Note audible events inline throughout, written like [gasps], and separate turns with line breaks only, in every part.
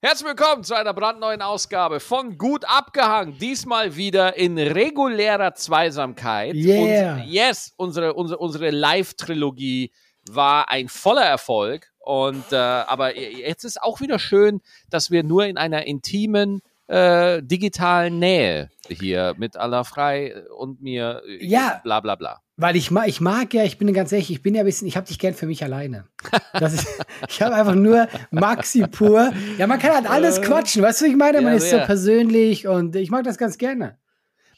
Herzlich willkommen zu einer brandneuen Ausgabe von Gut abgehangen. Diesmal wieder in regulärer Zweisamkeit.
Yeah.
Und yes, unsere, unsere, unsere Live-Trilogie war ein voller Erfolg. Und äh, aber jetzt ist auch wieder schön, dass wir nur in einer intimen äh, digitalen Nähe hier mit Allah frei und mir äh,
Ja.
bla bla bla.
Weil ich mag, ich mag ja, ich bin ganz ehrlich, ich bin ja ein bisschen, ich habe dich gern für mich alleine. Ist, [laughs] ich habe einfach nur Maxi pur. Ja, man kann halt alles quatschen, weißt du, was ich meine? Man
Ja,
ist so
sehr.
persönlich und ich mag das ganz gerne.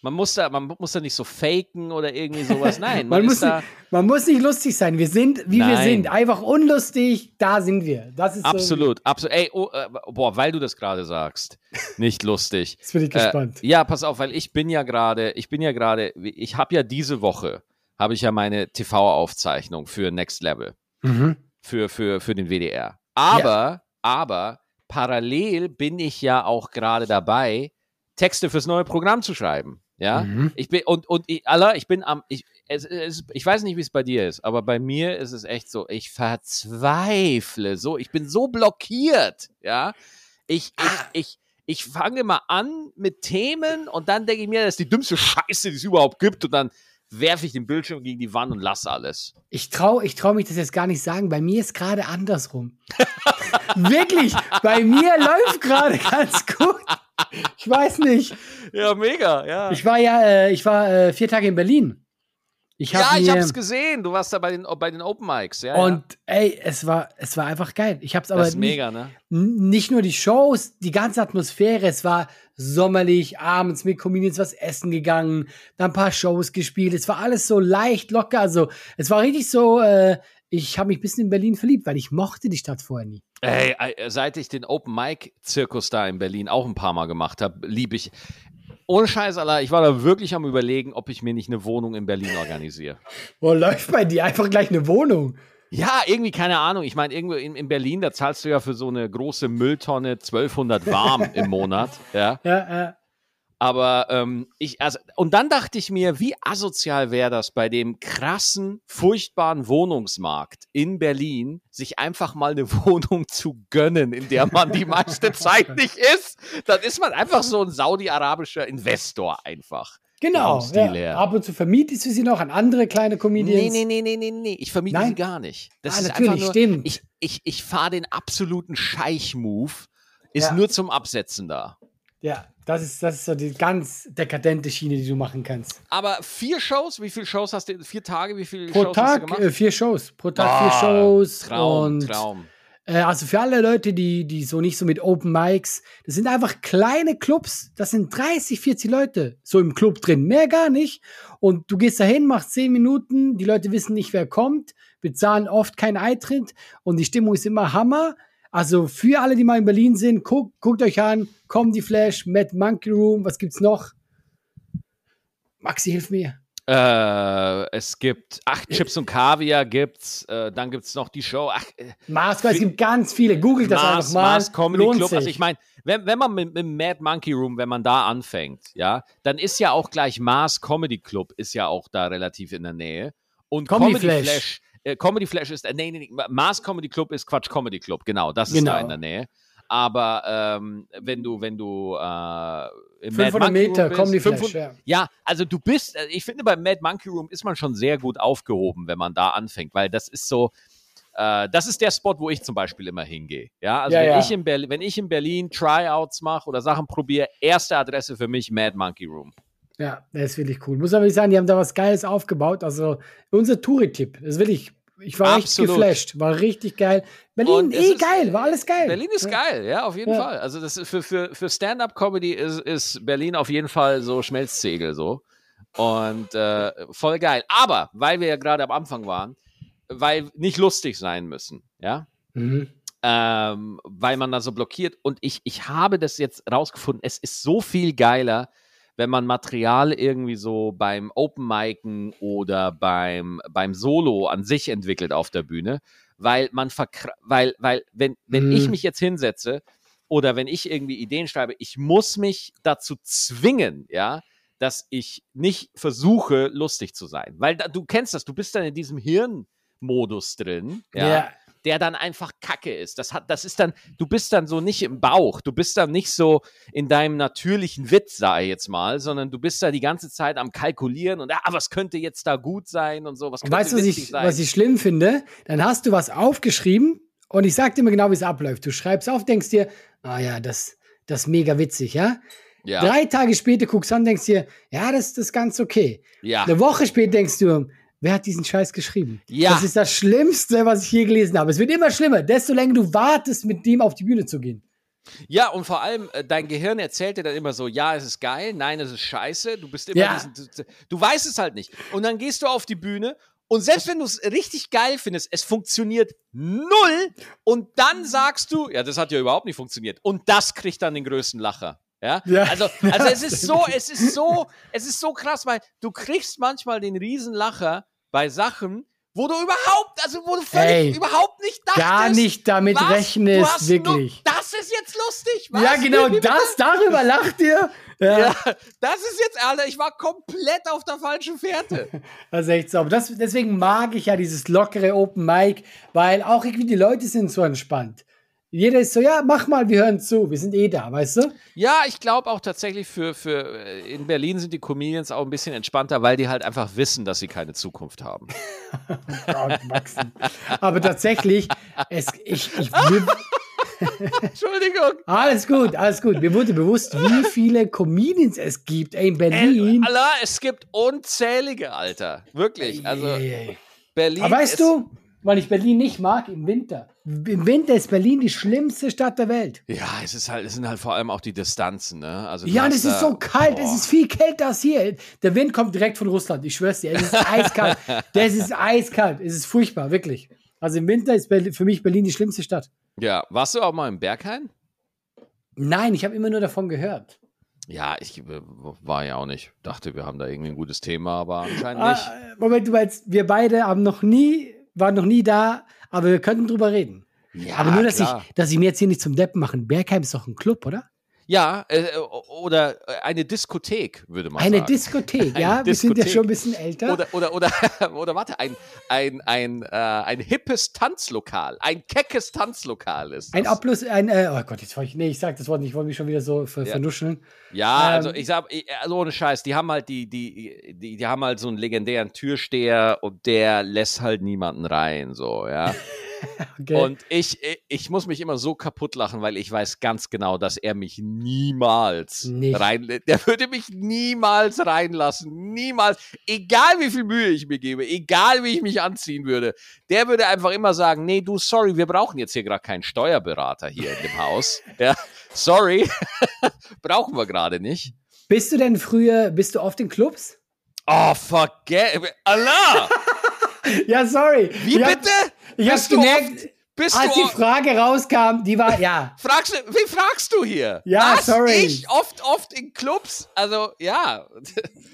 Man muss da, man muss da nicht so faken oder irgendwie sowas. Nein, man,
Man, muss,
da.
nicht, man muss nicht lustig sein. Wir sind, wie wir
Nein.
sind. Einfach unlustig, da sind wir. Das ist So,
Absolut, absolut. Ey, oh, äh, boah, weil du das gerade sagst, nicht lustig. [laughs]
jetzt bin ich gespannt.
Äh, ja, pass auf, weil ich bin ja gerade, ich bin ja gerade, ich habe ja diese Woche, habe ich ja meine TV-Aufzeichnung für Next Level,
Mhm.
für, für, für den WDR. Aber, aber, parallel bin ich ja auch gerade dabei, Texte fürs neue Programm zu schreiben. Ja,
Mhm.
ich bin, und, und ich, Allah, ich bin am, ich, es, es, ich weiß nicht, wie es bei dir ist, aber bei mir ist es echt so, ich verzweifle so, ich bin so blockiert, ja. Ich, ich, ich, ich fange mal an mit Themen und dann denke ich mir, das ist die dümmste Scheiße, die es überhaupt gibt und dann werfe ich den Bildschirm gegen die Wand und lasse alles.
Ich traue ich trau mich das jetzt gar nicht sagen. Bei mir ist gerade andersrum. [laughs] Wirklich, bei mir läuft gerade ganz gut. Ich weiß nicht.
Ja, mega, ja.
Ich war ja, äh, ich war äh, vier Tage in Berlin. Ich hab
ja, ich hab's gesehen. Du warst da bei den, bei den Open Mics, ja. ja.
Und ey, es war, es war einfach geil. Ich hab's aber
das ist
nicht,
mega, ne?
nicht nur die Shows, die ganze Atmosphäre. Es war sommerlich, abends mit Comedians was essen gegangen, dann ein paar Shows gespielt. Es war alles so leicht, locker. Also es war richtig so. Äh, ich habe mich ein bisschen in Berlin verliebt, weil ich mochte die Stadt vorher nie.
Ey, äh, seit ich den Open Mic Zirkus da in Berlin auch ein paar Mal gemacht habe, liebe ich. Ohne Scheiß, Allah, ich war da wirklich am überlegen, ob ich mir nicht eine Wohnung in Berlin organisiere.
Wo läuft bei dir einfach gleich eine Wohnung?
Ja, irgendwie, keine Ahnung. Ich meine, irgendwo in, in Berlin, da zahlst du ja für so eine große Mülltonne 1200 warm im Monat. Ja.
Ja, äh,
Aber ähm, ich, also, und dann dachte ich mir, wie asozial wäre das bei dem krassen, furchtbaren Wohnungsmarkt in Berlin, sich einfach mal eine [laughs] Wohnung zu gönnen, in der man die meiste [laughs] Zeit nicht ist. Dann ist man einfach so ein saudi-arabischer Investor einfach.
genau. Ja. Ab und zu vermietest du sie noch an andere kleine Comedians.
Nee, nee, nee, nee, nee, nee. Ich vermiete
Nein?
sie gar nicht. Das
Ah,
ist
natürlich,
einfach nur,
stimmt.
Ich, ich, ich fahre den absoluten Scheich-Move. Ist
Ja.
nur zum Absetzen da.
Ja, das ist, das ist so die ganz dekadente Schiene, die du machen kannst.
Aber vier Shows, wie viele Shows hast du? Vier Tage, wie viele
Pro
Shows hast du
Tag
gemacht?
äh, vier Shows. Pro Tag
Ah,
vier Shows.
Traum,
und,
Traum.
Äh, also für alle Leute, die, die so nicht so mit Open Mics, das sind einfach kleine Clubs. Das sind 30, 40 Leute so im Club drin. Mehr gar nicht. Und du gehst dahin, machst 10 Minuten. Die Leute wissen nicht, wer kommt. Bezahlen oft keinen Eintritt. Und die Stimmung ist immer Hammer. Also für alle, die mal in Berlin sind, guckt, guckt euch an. Comedy Flash, Mad Monkey Room. Was gibt's noch? Maxi, hilf mir.
Äh, es gibt, ach, Chips und Kaviar gibt's, äh, dann gibt's noch die Show, ach, äh,
Mars, es gibt ganz viele. Googelt das
Mars,
einfach mal.
Mars Comedy
Lohnt
Club.
Sich.
Also ich meine, wenn, wenn man mit, mit Mad Monkey Room, wenn man da anfängt, ja, dann ist ja auch gleich Mars Comedy Club ist ja auch da relativ in der Nähe. Und
Comedy
Comedy,
Flash.
Flash, äh, Comedy Flash ist, äh, nee, nee, nee, Mars Comedy Club ist Quatsch Comedy Club, genau, das ist
Genau.
da in der Nähe. Aber ähm, wenn du, wenn du äh, im
500
Mad Monkey
Meter,
bist,
Comedy Flash,
500
ja.
ja, also du bist, äh, ich finde, beim Mad Monkey Room ist man schon sehr gut aufgehoben, wenn man da anfängt, weil das ist so, äh, das ist der Spot, wo ich zum Beispiel immer hingehe. Ja, also
Ja,
wenn,
ja.
Ich in Berlin, wenn ich in Berlin Tryouts mache oder Sachen probiere, erste Adresse für mich Mad Monkey Room.
Ja, das ist wirklich cool. Muss aber wirklich sagen, die haben da was Geiles aufgebaut. Also unser Touri-Tipp, das will ich. Ich war
Absolut.
echt geflasht, war richtig geil. Berlin, eh
ist-
geil, war alles geil.
Berlin ist
ja.
geil, ja, auf jeden
Ja.
Fall. Also das ist für, für, für Stand-up-Comedy ist, ist Berlin auf jeden Fall so Schmelzsegel so. Und äh, voll geil. Aber, weil wir ja gerade am Anfang waren, weil nicht lustig sein müssen, ja,
Mhm.
ähm, weil man da so blockiert. Und ich, ich habe das jetzt rausgefunden, es ist so viel geiler, wenn man Material irgendwie so beim Open Micen oder beim, beim Solo an sich entwickelt auf der Bühne, weil man weil, weil, wenn, wenn
Mhm.
ich mich jetzt hinsetze oder wenn ich irgendwie Ideen schreibe, ich muss mich dazu zwingen, ja, dass ich nicht versuche, lustig zu sein. Weil da, du kennst das, du bist dann in diesem Hirnmodus drin, ja.
Ja.
Der dann einfach Kacke ist. Das hat, das ist dann, du bist dann so nicht im Bauch, du bist dann nicht so in deinem natürlichen Witz, sag ich jetzt mal, sondern du bist da die ganze Zeit am Kalkulieren und ah, was könnte jetzt da gut sein und so, was könnte
Weißt du, was ich,
sein.
was ich schlimm finde? Dann hast du was aufgeschrieben und ich sag dir mal genau, wie es abläuft. Du schreibst auf, denkst dir, ah ja, das, das ist mega witzig, ja?
ja,
Drei Tage später guckst du an, denkst dir, ja, das, das ist ganz okay.
ja,
Eine Woche später denkst du, wer hat diesen Scheiß geschrieben?
Ja.
Das ist das Schlimmste, was ich je gelesen habe. Es wird immer schlimmer, desto länger du wartest, mit dem auf die Bühne zu gehen.
ja, und vor allem, äh, dein Gehirn erzählt dir dann immer so, ja, es ist geil, nein, es ist scheiße, du bist immer
Ja.
diesen, du, du weißt es halt nicht. Und dann gehst du auf die Bühne und selbst wenn du es richtig geil findest, es funktioniert null und dann sagst du, ja, das hat ja überhaupt nicht funktioniert. Und das kriegt dann den größten Lacher. Ja?
Ja.
Also, also es ist so, es ist so, es ist so krass, weil du kriegst manchmal den Riesenlacher bei Sachen, wo du überhaupt, also wo du völlig
Ey,
überhaupt nicht dachtest.
Gar nicht damit
was? Du
rechnest,
hast
wirklich.
Nur, das ist jetzt lustig. Was?
Ja, genau,
Wie- [laughs] wie-
das, darüber lacht ihr. Ja,
Ja, das ist jetzt, Alter, ich war komplett auf der falschen Fährte. [laughs]
Das ist echt sauber. Das, deswegen mag ich ja dieses lockere Open Mic, weil auch irgendwie die Leute sind so entspannt. Jeder ist so, ja, mach mal, wir hören zu, wir sind eh da, weißt du?
Ja, ich glaube auch tatsächlich für, für äh, in Berlin sind die Comedians auch ein bisschen entspannter, weil die halt einfach wissen, dass sie keine Zukunft haben. [laughs]
Aber tatsächlich, es, ich, ich, mir, [laughs]
Entschuldigung.
alles gut, alles gut. Mir wurde bewusst, wie viele Comedians es gibt ey, in Berlin.
Allah, es gibt unzählige, Alter. Wirklich. Also. Berlin.
Aber weißt du, weil ich Berlin nicht mag, im Winter. Im Winter ist Berlin die schlimmste Stadt der Welt.
Ja, es ist halt, es sind halt vor allem auch die Distanzen, ne? Also
Ja, und es ist so kalt, es
Boah.
ist viel kälter als hier. Der Wind kommt direkt von Russland, ich schwör's dir, es ist eiskalt. [laughs] Das ist eiskalt, es ist furchtbar, wirklich. Also im Winter ist Berlin, für mich Berlin die schlimmste Stadt.
Ja, warst du auch mal im Berghain?
Nein, ich habe immer nur davon gehört.
Ja, ich äh, war ja auch nicht. Dachte, wir haben da irgendwie ein gutes Thema, aber anscheinend
Ah,
nicht.
äh, Moment, du meinst, wir beide haben noch nie, waren noch nie da, aber wir könnten drüber reden.
Ja,
aber nur, dass
klar.
ich, dass ich mir jetzt hier nicht zum Deppen machen. Bergheim ist doch ein Club, oder?
Ja, äh, oder eine Diskothek, würde man
Eine
sagen.
Diskothek, [laughs]
Eine
ja? Wir sind ja
Diskothek.
schon ein bisschen älter.
Oder, oder, oder, [laughs] oder warte, ein, ein, ein, äh, ein hippes Tanzlokal, ein keckes Tanzlokal ist.
ein
das.
Ablus, ein, äh, oh Gott, jetzt wollte ich, nee, ich sag das Wort nicht, ich wollte mich schon wieder so ver
Ja.
vernuscheln.
Ja,
Ähm,
also ich sag, ich- also ohne Scheiß, die haben halt die, die, die, die haben halt so einen legendären Türsteher und der lässt halt niemanden rein, so, ja. [laughs] [laughs]
Okay.
Und ich, ich, muss mich immer so kaputt lachen, weil ich weiß ganz genau, dass er mich niemals
Nicht.
rein, der würde mich niemals reinlassen, niemals, egal wie viel Mühe ich mir gebe, egal wie ich mich anziehen würde, der würde einfach immer sagen, nee, du, sorry, wir brauchen jetzt hier gerade keinen Steuerberater hier in dem Haus, [laughs] ja, sorry, [laughs] brauchen wir gerade nicht.
bist du denn früher, bist du oft in Clubs?
Oh, forget, Allah,
Ja, sorry.
wie
hab-
bitte?
Ich
du
gemerkt,
Bist
als die Frage rauskam, die war, ja.
Fragst du, wie fragst du hier?
Ja,
Was?
sorry.
Ich oft, oft in Clubs. Also, ja. [laughs]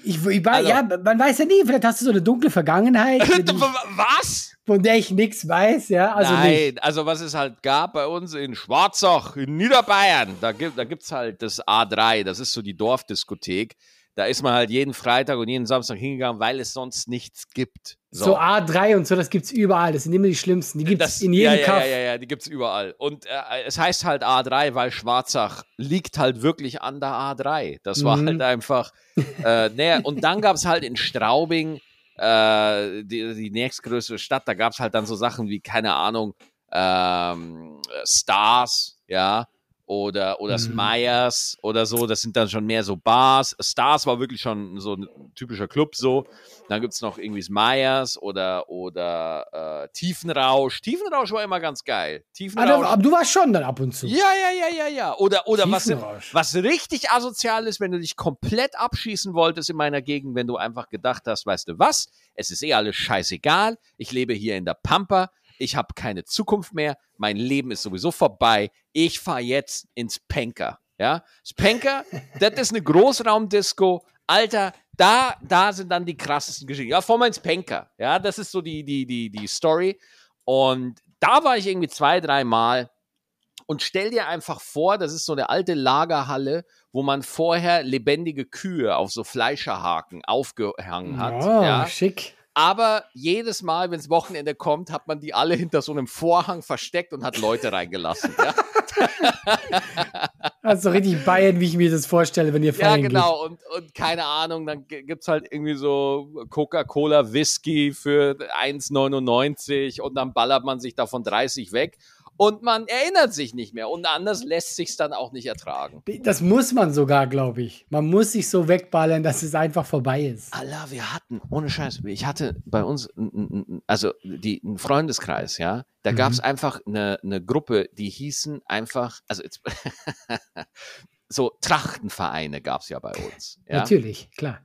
Ich, ich
Also-
ja, man weiß ja nie, vielleicht hast du so eine dunkle Vergangenheit, [laughs]
Was?
von der ich nichts weiß, ja. Also
Nein,
nicht.
also was es halt gab bei uns in Schwarzach, in Niederbayern, da gibt da gibt's halt das A3, das ist so die Dorfdiskothek. Da ist man halt jeden Freitag und jeden Samstag hingegangen, weil es sonst nichts gibt.
So. A3 und so, das gibt's überall. Das sind immer die schlimmsten. Die gibt's
Das,
in jedem
ja, ja,
Kaff.
ja, ja, ja, die gibt's überall. Und äh, es heißt halt A3, weil Schwarzach liegt halt wirklich an der A3. Das war
Mhm.
halt einfach äh, [laughs] näher. Und dann gab's halt in Straubing, äh, die, die nächstgrößere Stadt, da gab's halt dann so Sachen wie, keine Ahnung, ähm, Stars, ja, oder, oder
Mhm.
Smyers oder so. Das sind dann schon mehr so Bars. Stars war wirklich schon so ein typischer Club so. Dann gibt's noch irgendwie Smyers oder, oder äh, Tiefenrausch. Tiefenrausch war immer ganz geil.
Ah,
Tiefenrausch.
aber du warst schon dann ab und zu.
ja, ja, ja, ja, ja. Oder, oder was, was richtig asozial ist, wenn du dich komplett abschießen wolltest in meiner Gegend, wenn du einfach gedacht hast, weißt du was, es ist eh alles scheißegal, ich lebe hier in der Pampa, ich habe keine Zukunft mehr, mein Leben ist sowieso vorbei, ich fahre jetzt ins Penker. Ja, Spanker, [laughs] das ist eine Großraumdisco. Alter, da, da sind dann die krassesten Geschichten. Ja, vor mein Spanker. Ja, das ist so die, die, die, die Story. Und da war ich irgendwie zwei, dreimal. Und stell dir einfach vor, das ist so eine alte Lagerhalle, wo man vorher lebendige Kühe auf so Fleischerhaken aufgehangen hat.
Oh,
ja.
schick.
Aber jedes Mal, wenn das Wochenende kommt, hat man die alle hinter so einem Vorhang versteckt und hat Leute reingelassen. Ja, [laughs]
Also richtig Bayern, wie ich mir das vorstelle, wenn ihr
ja
feiern
genau. Und, und keine Ahnung, dann gibt es halt irgendwie so Coca-Cola Whisky für 1,99 und dann ballert man sich davon 30 weg. Und man erinnert sich nicht mehr. Und anders lässt sich dann auch nicht ertragen.
Das muss man sogar, glaube ich. Man muss sich so wegballern, dass es einfach vorbei ist.
Allah, wir hatten, ohne Scheiß, ich hatte bei uns, also die, einen Freundeskreis, ja, da
Mhm.
gab es einfach eine, eine Gruppe, die hießen einfach, also jetzt, [laughs] so Trachtenvereine gab es ja bei uns. Ja?
Natürlich, klar.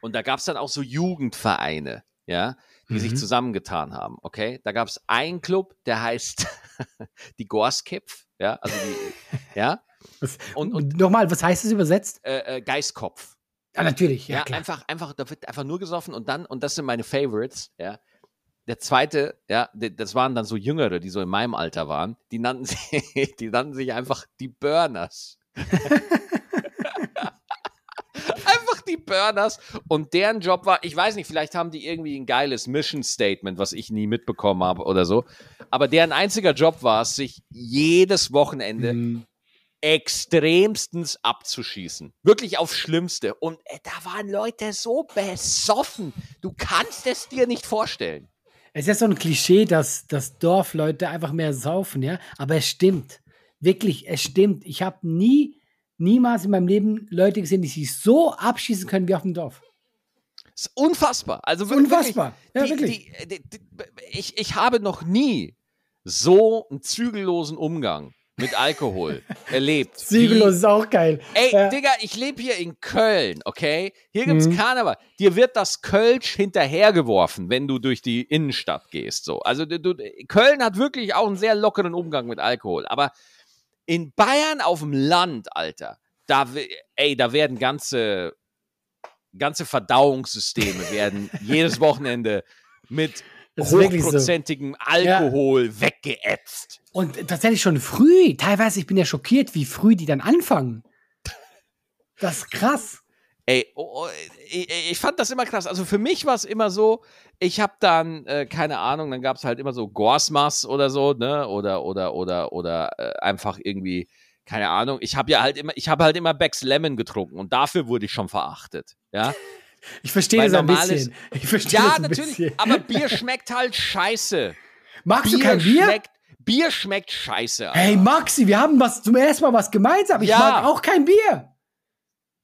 Und da gab es dann auch so Jugendvereine, ja, die sich
Mhm.
zusammengetan haben, okay? Da gab es einen Club, der heißt [laughs] die Gorskipf, ja, also die, [laughs] ja,
Was,
Und-
und, nochmal, was heißt das übersetzt?
äh, äh, Geiskopf.
Ja, natürlich, ja,
Ja,
klar.
einfach, einfach, da wird einfach nur gesoffen und dann, und das sind meine Favorites, ja. Der zweite, ja, das waren dann so Jüngere, die so in meinem Alter waren, die nannten [laughs] sich, die nannten sich einfach die Burners. Die Burners. Und deren Job war, ich weiß nicht, vielleicht haben die irgendwie ein geiles Mission Statement, was ich nie mitbekommen habe oder so. Aber deren einziger Job war es, sich jedes Wochenende
Mhm.
extremstens abzuschießen. Wirklich aufs Schlimmste. Und äh, da waren Leute so besoffen. Du kannst es dir nicht vorstellen.
Es ist ja so ein Klischee, dass, dass Dorfleute einfach mehr saufen, ja. Aber es stimmt. Wirklich, es stimmt. Ich habe nie, niemals in meinem Leben Leute gesehen, die sich so abschießen können wie auf dem Dorf.
Das ist unfassbar. Also wirklich,
Unfassbar. Ja,
die,
wirklich.
Die, die, ich, ich habe noch nie so einen zügellosen Umgang mit Alkohol [laughs] erlebt.
Zügellos ist auch geil.
Ey,
Ja.
Digga, ich lebe hier in Köln, okay? Hier gibt's
Mhm.
Karneval. Dir wird das Kölsch hinterhergeworfen, wenn du durch die Innenstadt gehst. So. Also du, du, Köln hat wirklich auch einen sehr lockeren Umgang mit Alkohol. Aber in Bayern auf dem Land, Alter, da, ey, da werden ganze, ganze Verdauungssysteme [laughs] werden jedes Wochenende mit
wirklich so.
hochprozentigem Alkohol weggeätzt.
Und tatsächlich schon früh. Teilweise, ich bin ja schockiert, wie früh die dann anfangen. Das ist krass.
Ey, oh, oh, ich, ich fand das immer krass. Also für mich war es immer so, ich habe dann, äh, keine Ahnung, dann gab es halt immer so Gorsmas oder so, ne? Oder, oder, oder, oder äh, einfach irgendwie, keine Ahnung. Ich habe ja halt immer, ich habe halt immer Becks Lemon getrunken und dafür wurde ich schon verachtet. Ja, [laughs]
Ich verstehe das ein bisschen. Ich verstehe
ja
das ein
natürlich,
bisschen.
aber Bier schmeckt halt scheiße.
Magst du kein Bier?
Schmeckt, Bier schmeckt scheiße. Alter.
Hey Maxi, wir haben was zum ersten Mal was gemeinsam. Ich
Ja.
mag auch kein Bier.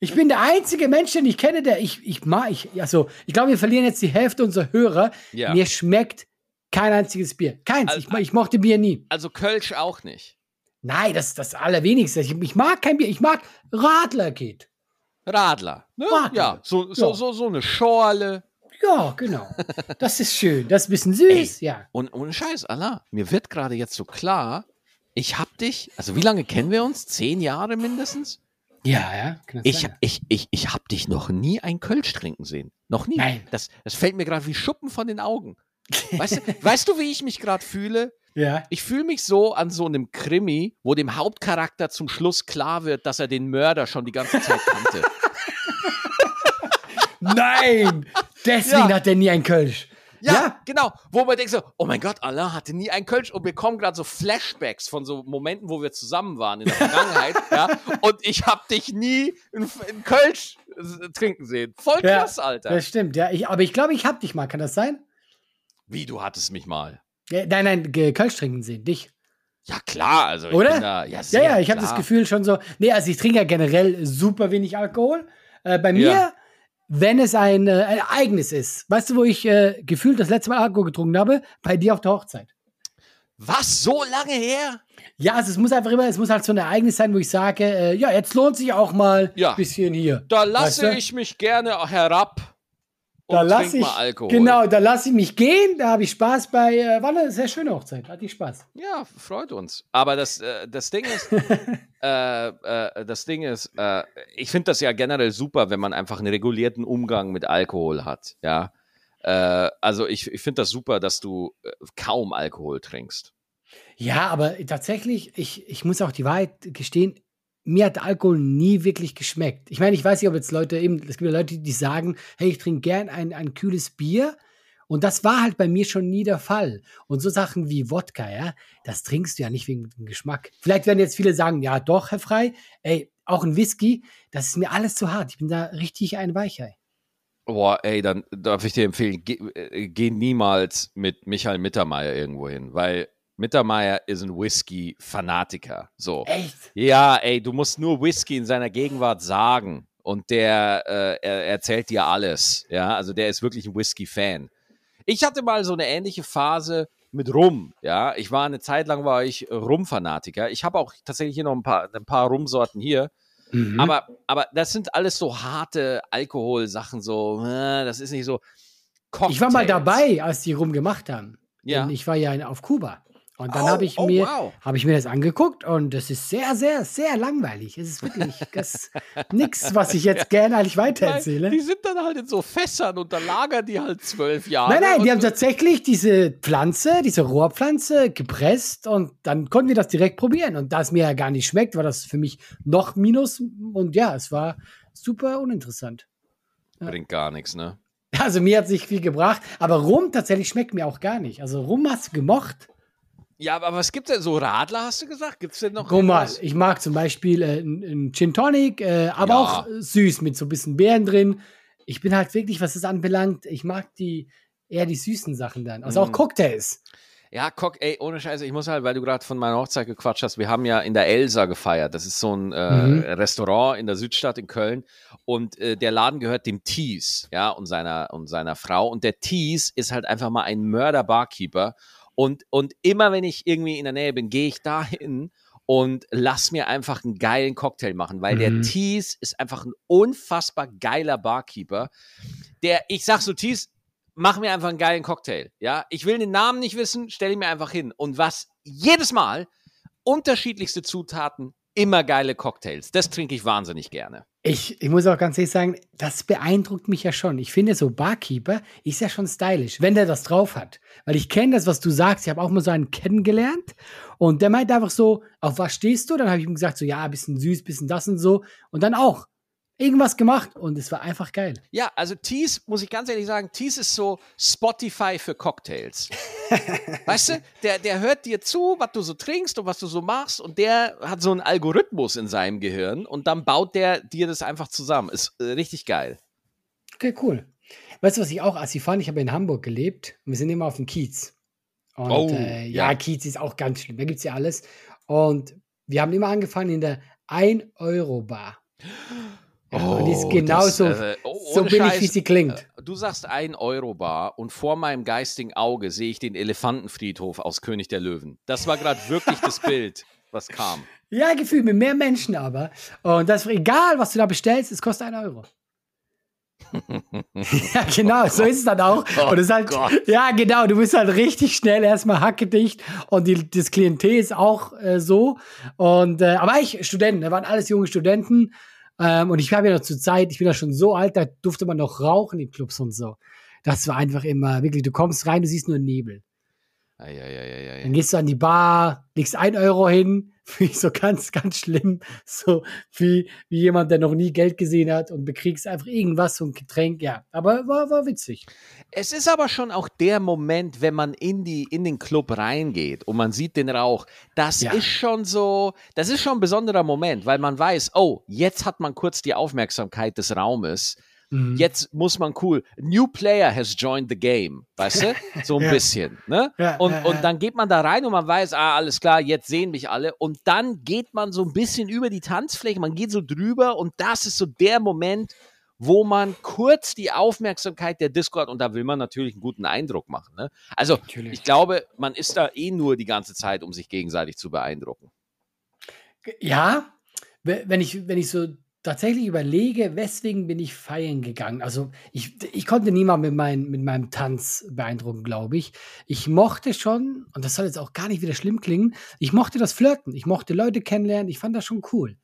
Ich bin der einzige Mensch, den ich kenne, der ich ich mag ich also ich glaube, wir verlieren jetzt die Hälfte unserer Hörer.
Ja.
Mir schmeckt kein einziges Bier. Keins.
Also-
ich, ich mochte Bier nie.
Also Kölsch auch nicht.
Nein, das ist das allerwenigste. Ich, ich mag kein Bier. Ich mag Radler geht.
Radler. Ne?
Radler.
Ja, so, so,
Ja.
so, so eine Schorle.
Ja, genau. Das ist schön. Das ist ein bisschen süß. Ja.
Und ohne Scheiß, Allah, mir wird gerade jetzt so klar, ich hab dich, also wie lange kennen wir uns? Zehn Jahre mindestens?
Ja, ja.
Ich,
sein?
ich, ich, ich hab dich noch nie ein Kölsch trinken sehen. Noch nie.
Nein.
Das, das fällt mir gerade wie Schuppen von den Augen. [laughs] Weißt du, weißt du, wie ich mich gerade fühle?
ja.
Ich fühle mich so an so einem Krimi, wo dem Hauptcharakter zum Schluss klar wird, dass er den Mörder schon die ganze Zeit kannte. [laughs]
Nein! [laughs] Deswegen
Ja.
hat er nie ein Kölsch.
Ja, genau. Wo man denkt so, oh mein Gott, Allah hatte nie einen Kölsch und wir kommen gerade so Flashbacks von so Momenten, wo wir zusammen waren in der Vergangenheit, [laughs] ja. Und ich habe dich nie in, in Kölsch äh, trinken sehen. Voll
Ja,
krass, Alter.
Das stimmt, ja. Ich, aber ich glaube, ich hab dich mal. Kann das sein?
Wie, du hattest mich mal.
Ja, nein, nein, Kölsch trinken sehen. Dich.
Ja, klar, also
Oder?
da, ja,
Ja, ja, ich habe das Gefühl schon so. Nee, also ich trinke ja generell super wenig Alkohol. Äh, bei mir,
Ja.
Wenn es ein, äh, ein Ereignis ist. Weißt du, wo ich äh, gefühlt das letzte Mal Alkohol getrunken habe? Bei dir auf der Hochzeit.
Was, so lange her?
Ja, also es muss einfach immer, es muss halt so ein Ereignis sein, wo ich sage, äh, ja, jetzt lohnt sich auch mal
Ja.
ein bisschen hier.
Da lasse
Weißt du?
ich mich gerne herab
Da lasse ich,
Alkohol.
genau, da lasse ich mich gehen, da habe ich Spaß bei, äh, war eine sehr schöne Hochzeit, hatte ich Spaß.
Ja, freut uns. Aber das, äh, das Ding ist, [laughs] äh, äh, das Ding ist, äh, ich finde das ja generell super, wenn man einfach einen regulierten Umgang mit Alkohol hat. Ja, äh, also ich, ich finde das super, dass du kaum Alkohol trinkst.
Ja, aber tatsächlich, ich, ich muss auch die Wahrheit gestehen, mir hat Alkohol nie wirklich geschmeckt. Ich meine, ich weiß nicht, ob jetzt Leute eben, es gibt ja Leute, die sagen, hey, ich trinke gern ein, ein kühles Bier Und das war halt bei mir schon nie der Fall. Und so Sachen wie Wodka, ja, das trinkst du ja nicht wegen dem Geschmack. Vielleicht werden jetzt viele sagen, ja doch, Herr Frei, ey, auch ein Whisky, das ist mir alles zu hart. Ich bin da richtig ein Weichei.
Boah, ey, dann darf ich dir empfehlen, geh, äh, geh niemals mit Michael Mittermeier irgendwo hin, weil Mittermeier ist ein Whisky-Fanatiker. So.
Echt?
Ja, ey, du musst nur Whisky in seiner Gegenwart sagen und der äh, er erzählt dir alles. Ja, also der ist wirklich ein Whisky-Fan. Ich hatte mal so eine ähnliche Phase mit Rum. Ja, ich war eine Zeit lang war ich Rum-Fanatiker. Ich habe auch tatsächlich hier noch ein paar, ein paar Rumsorten hier. Mhm. Aber, aber das sind alles so harte Alkoholsachen, so, äh, das ist nicht so.
Cocktails. Ich war mal dabei, als die Rum gemacht haben. Ja. Ich war ja auf Kuba. Und dann oh, habe ich, oh, mir, wow. hab ich mir das angeguckt und es ist sehr, sehr, sehr langweilig. Es ist wirklich nichts, was ich jetzt [laughs] gerne eigentlich weitererzähle.
Die sind dann halt in so Fässern und da lagern die halt zwölf Jahre.
Nein, nein, die haben tatsächlich diese Pflanze, diese Rohrpflanze gepresst und dann konnten wir das direkt probieren. Und da es mir ja gar nicht schmeckt, war das für mich noch Minus. Und ja, es war super uninteressant.
Ja. Bringt gar nichts, ne?
Also mir hat es nicht viel gebracht, aber Rum tatsächlich schmeckt mir auch gar nicht. Also Rum hast du gemocht.
Ja, aber was gibt es denn? So Radler hast du gesagt? Gibt es denn noch?
Guck mal, ich mag zum Beispiel äh, einen Gin Tonic, äh, aber ja. auch süß mit so ein bisschen Beeren drin. Ich bin halt wirklich, was das anbelangt, ich mag die eher die süßen Sachen dann. Also mm. auch mhm. Cocktails.
Ja, Cock, ey, ohne Scheiße, ich muss halt, weil du gerade von meiner Hochzeit gequatscht hast, wir haben ja in der Elsa gefeiert. Das ist so ein äh, mhm. Restaurant in der Südstadt in Köln. Und äh, der Laden gehört dem Tees, ja, und seiner, und seiner Frau. Und der Tees ist halt einfach mal ein Mörder-Barkeeper. Und, und immer wenn ich irgendwie in der Nähe bin, gehe ich dahin und lass mir einfach einen geilen Cocktail machen, weil mhm. der Tees ist einfach ein unfassbar geiler Barkeeper. Der, ich sag so, Tees, mach mir einfach einen geilen Cocktail. Ja, ich will den Namen nicht wissen, stell ihn mir einfach hin. Und was jedes Mal unterschiedlichste Zutaten, immer geile Cocktails. Das trinke ich wahnsinnig gerne.
Ich, ich muss auch ganz ehrlich sagen, das beeindruckt mich ja schon. Ich finde, so Barkeeper ist ja schon stylisch, wenn der das drauf hat. Weil ich kenne das, was du sagst. Ich habe auch mal so einen kennengelernt und der meint einfach so, auf was stehst du? Dann habe ich ihm gesagt, so, ja, bisschen süß, bisschen das und so. Und dann auch, irgendwas gemacht und es war einfach geil.
Ja, also Tees, muss ich ganz ehrlich sagen, Tees ist so Spotify für Cocktails. [laughs] weißt du, der, der hört dir zu, was du so trinkst und was du so machst und der hat so einen Algorithmus in seinem Gehirn und dann baut der dir das einfach zusammen. Ist äh, richtig geil.
Okay, cool. Weißt du, was ich auch assi fand? Ich habe in Hamburg gelebt und wir sind immer auf dem Kiez. Und oh, äh, ja, ja, Kiez ist auch ganz schlimm. Da gibt es ja alles. Und wir haben immer angefangen in der 1-Euro-Bar. [gasps]
Oh, und die ist genauso das, äh, oh, so billig, Scheiß, wie sie klingt. Äh, du sagst ein Euro Bar und vor meinem geistigen Auge sehe ich den Elefantenfriedhof aus König der Löwen. Das war gerade wirklich das [laughs] Bild, was kam.
Ja, gefühlt mit mehr Menschen aber. Und das ist egal, was du da bestellst, es kostet ein Euro. [laughs] ja, genau, so ist es dann auch. Oh und es halt, ja, genau, du bist halt richtig schnell erstmal hackedicht und die, das Klientel ist auch äh, so. Und, äh, aber ich, Studenten, da waren alles junge Studenten ähm, und ich habe ja noch zur Zeit, ich bin ja schon so alt, da durfte man noch rauchen in Clubs und so. Das war einfach immer, wirklich, du kommst rein, du siehst nur Nebel.
Ei, ei, ei,
Dann gehst du an die Bar, legst ein Euro hin, [laughs] finde ich so ganz, ganz schlimm. So wie, wie jemand, der noch nie Geld gesehen hat und bekriegst einfach irgendwas, so ein Getränk. Ja, aber war, war witzig.
Es ist aber schon auch der Moment, wenn man in, die, in den Club reingeht und man sieht den Rauch. Das ja. ist schon so, das ist schon ein besonderer Moment, weil man weiß, oh, jetzt hat man kurz die Aufmerksamkeit des Raumes Mhm. Jetzt muss man cool. New player has joined the game, weißt du? [laughs] So ein ja. bisschen. Ne? Ja, und, ja, und dann geht man da rein und man weiß, ah, alles klar, jetzt sehen mich alle. Und dann geht man so ein bisschen über die Tanzfläche, man geht so drüber und das ist so der Moment, wo man kurz die Aufmerksamkeit der Disco hat und da will man natürlich einen guten Eindruck machen. Ne? Also natürlich. ich glaube, man ist da eh nur die ganze Zeit, um sich gegenseitig zu beeindrucken.
Ja, wenn ich, wenn ich so tatsächlich überlege, weswegen bin ich feiern gegangen. Also ich, ich konnte niemand mit, mein, mit meinem Tanz beeindrucken, glaube ich. Ich mochte schon, und das soll jetzt auch gar nicht wieder schlimm klingen, ich mochte das Flirten. Ich mochte Leute kennenlernen. Ich fand das schon cool.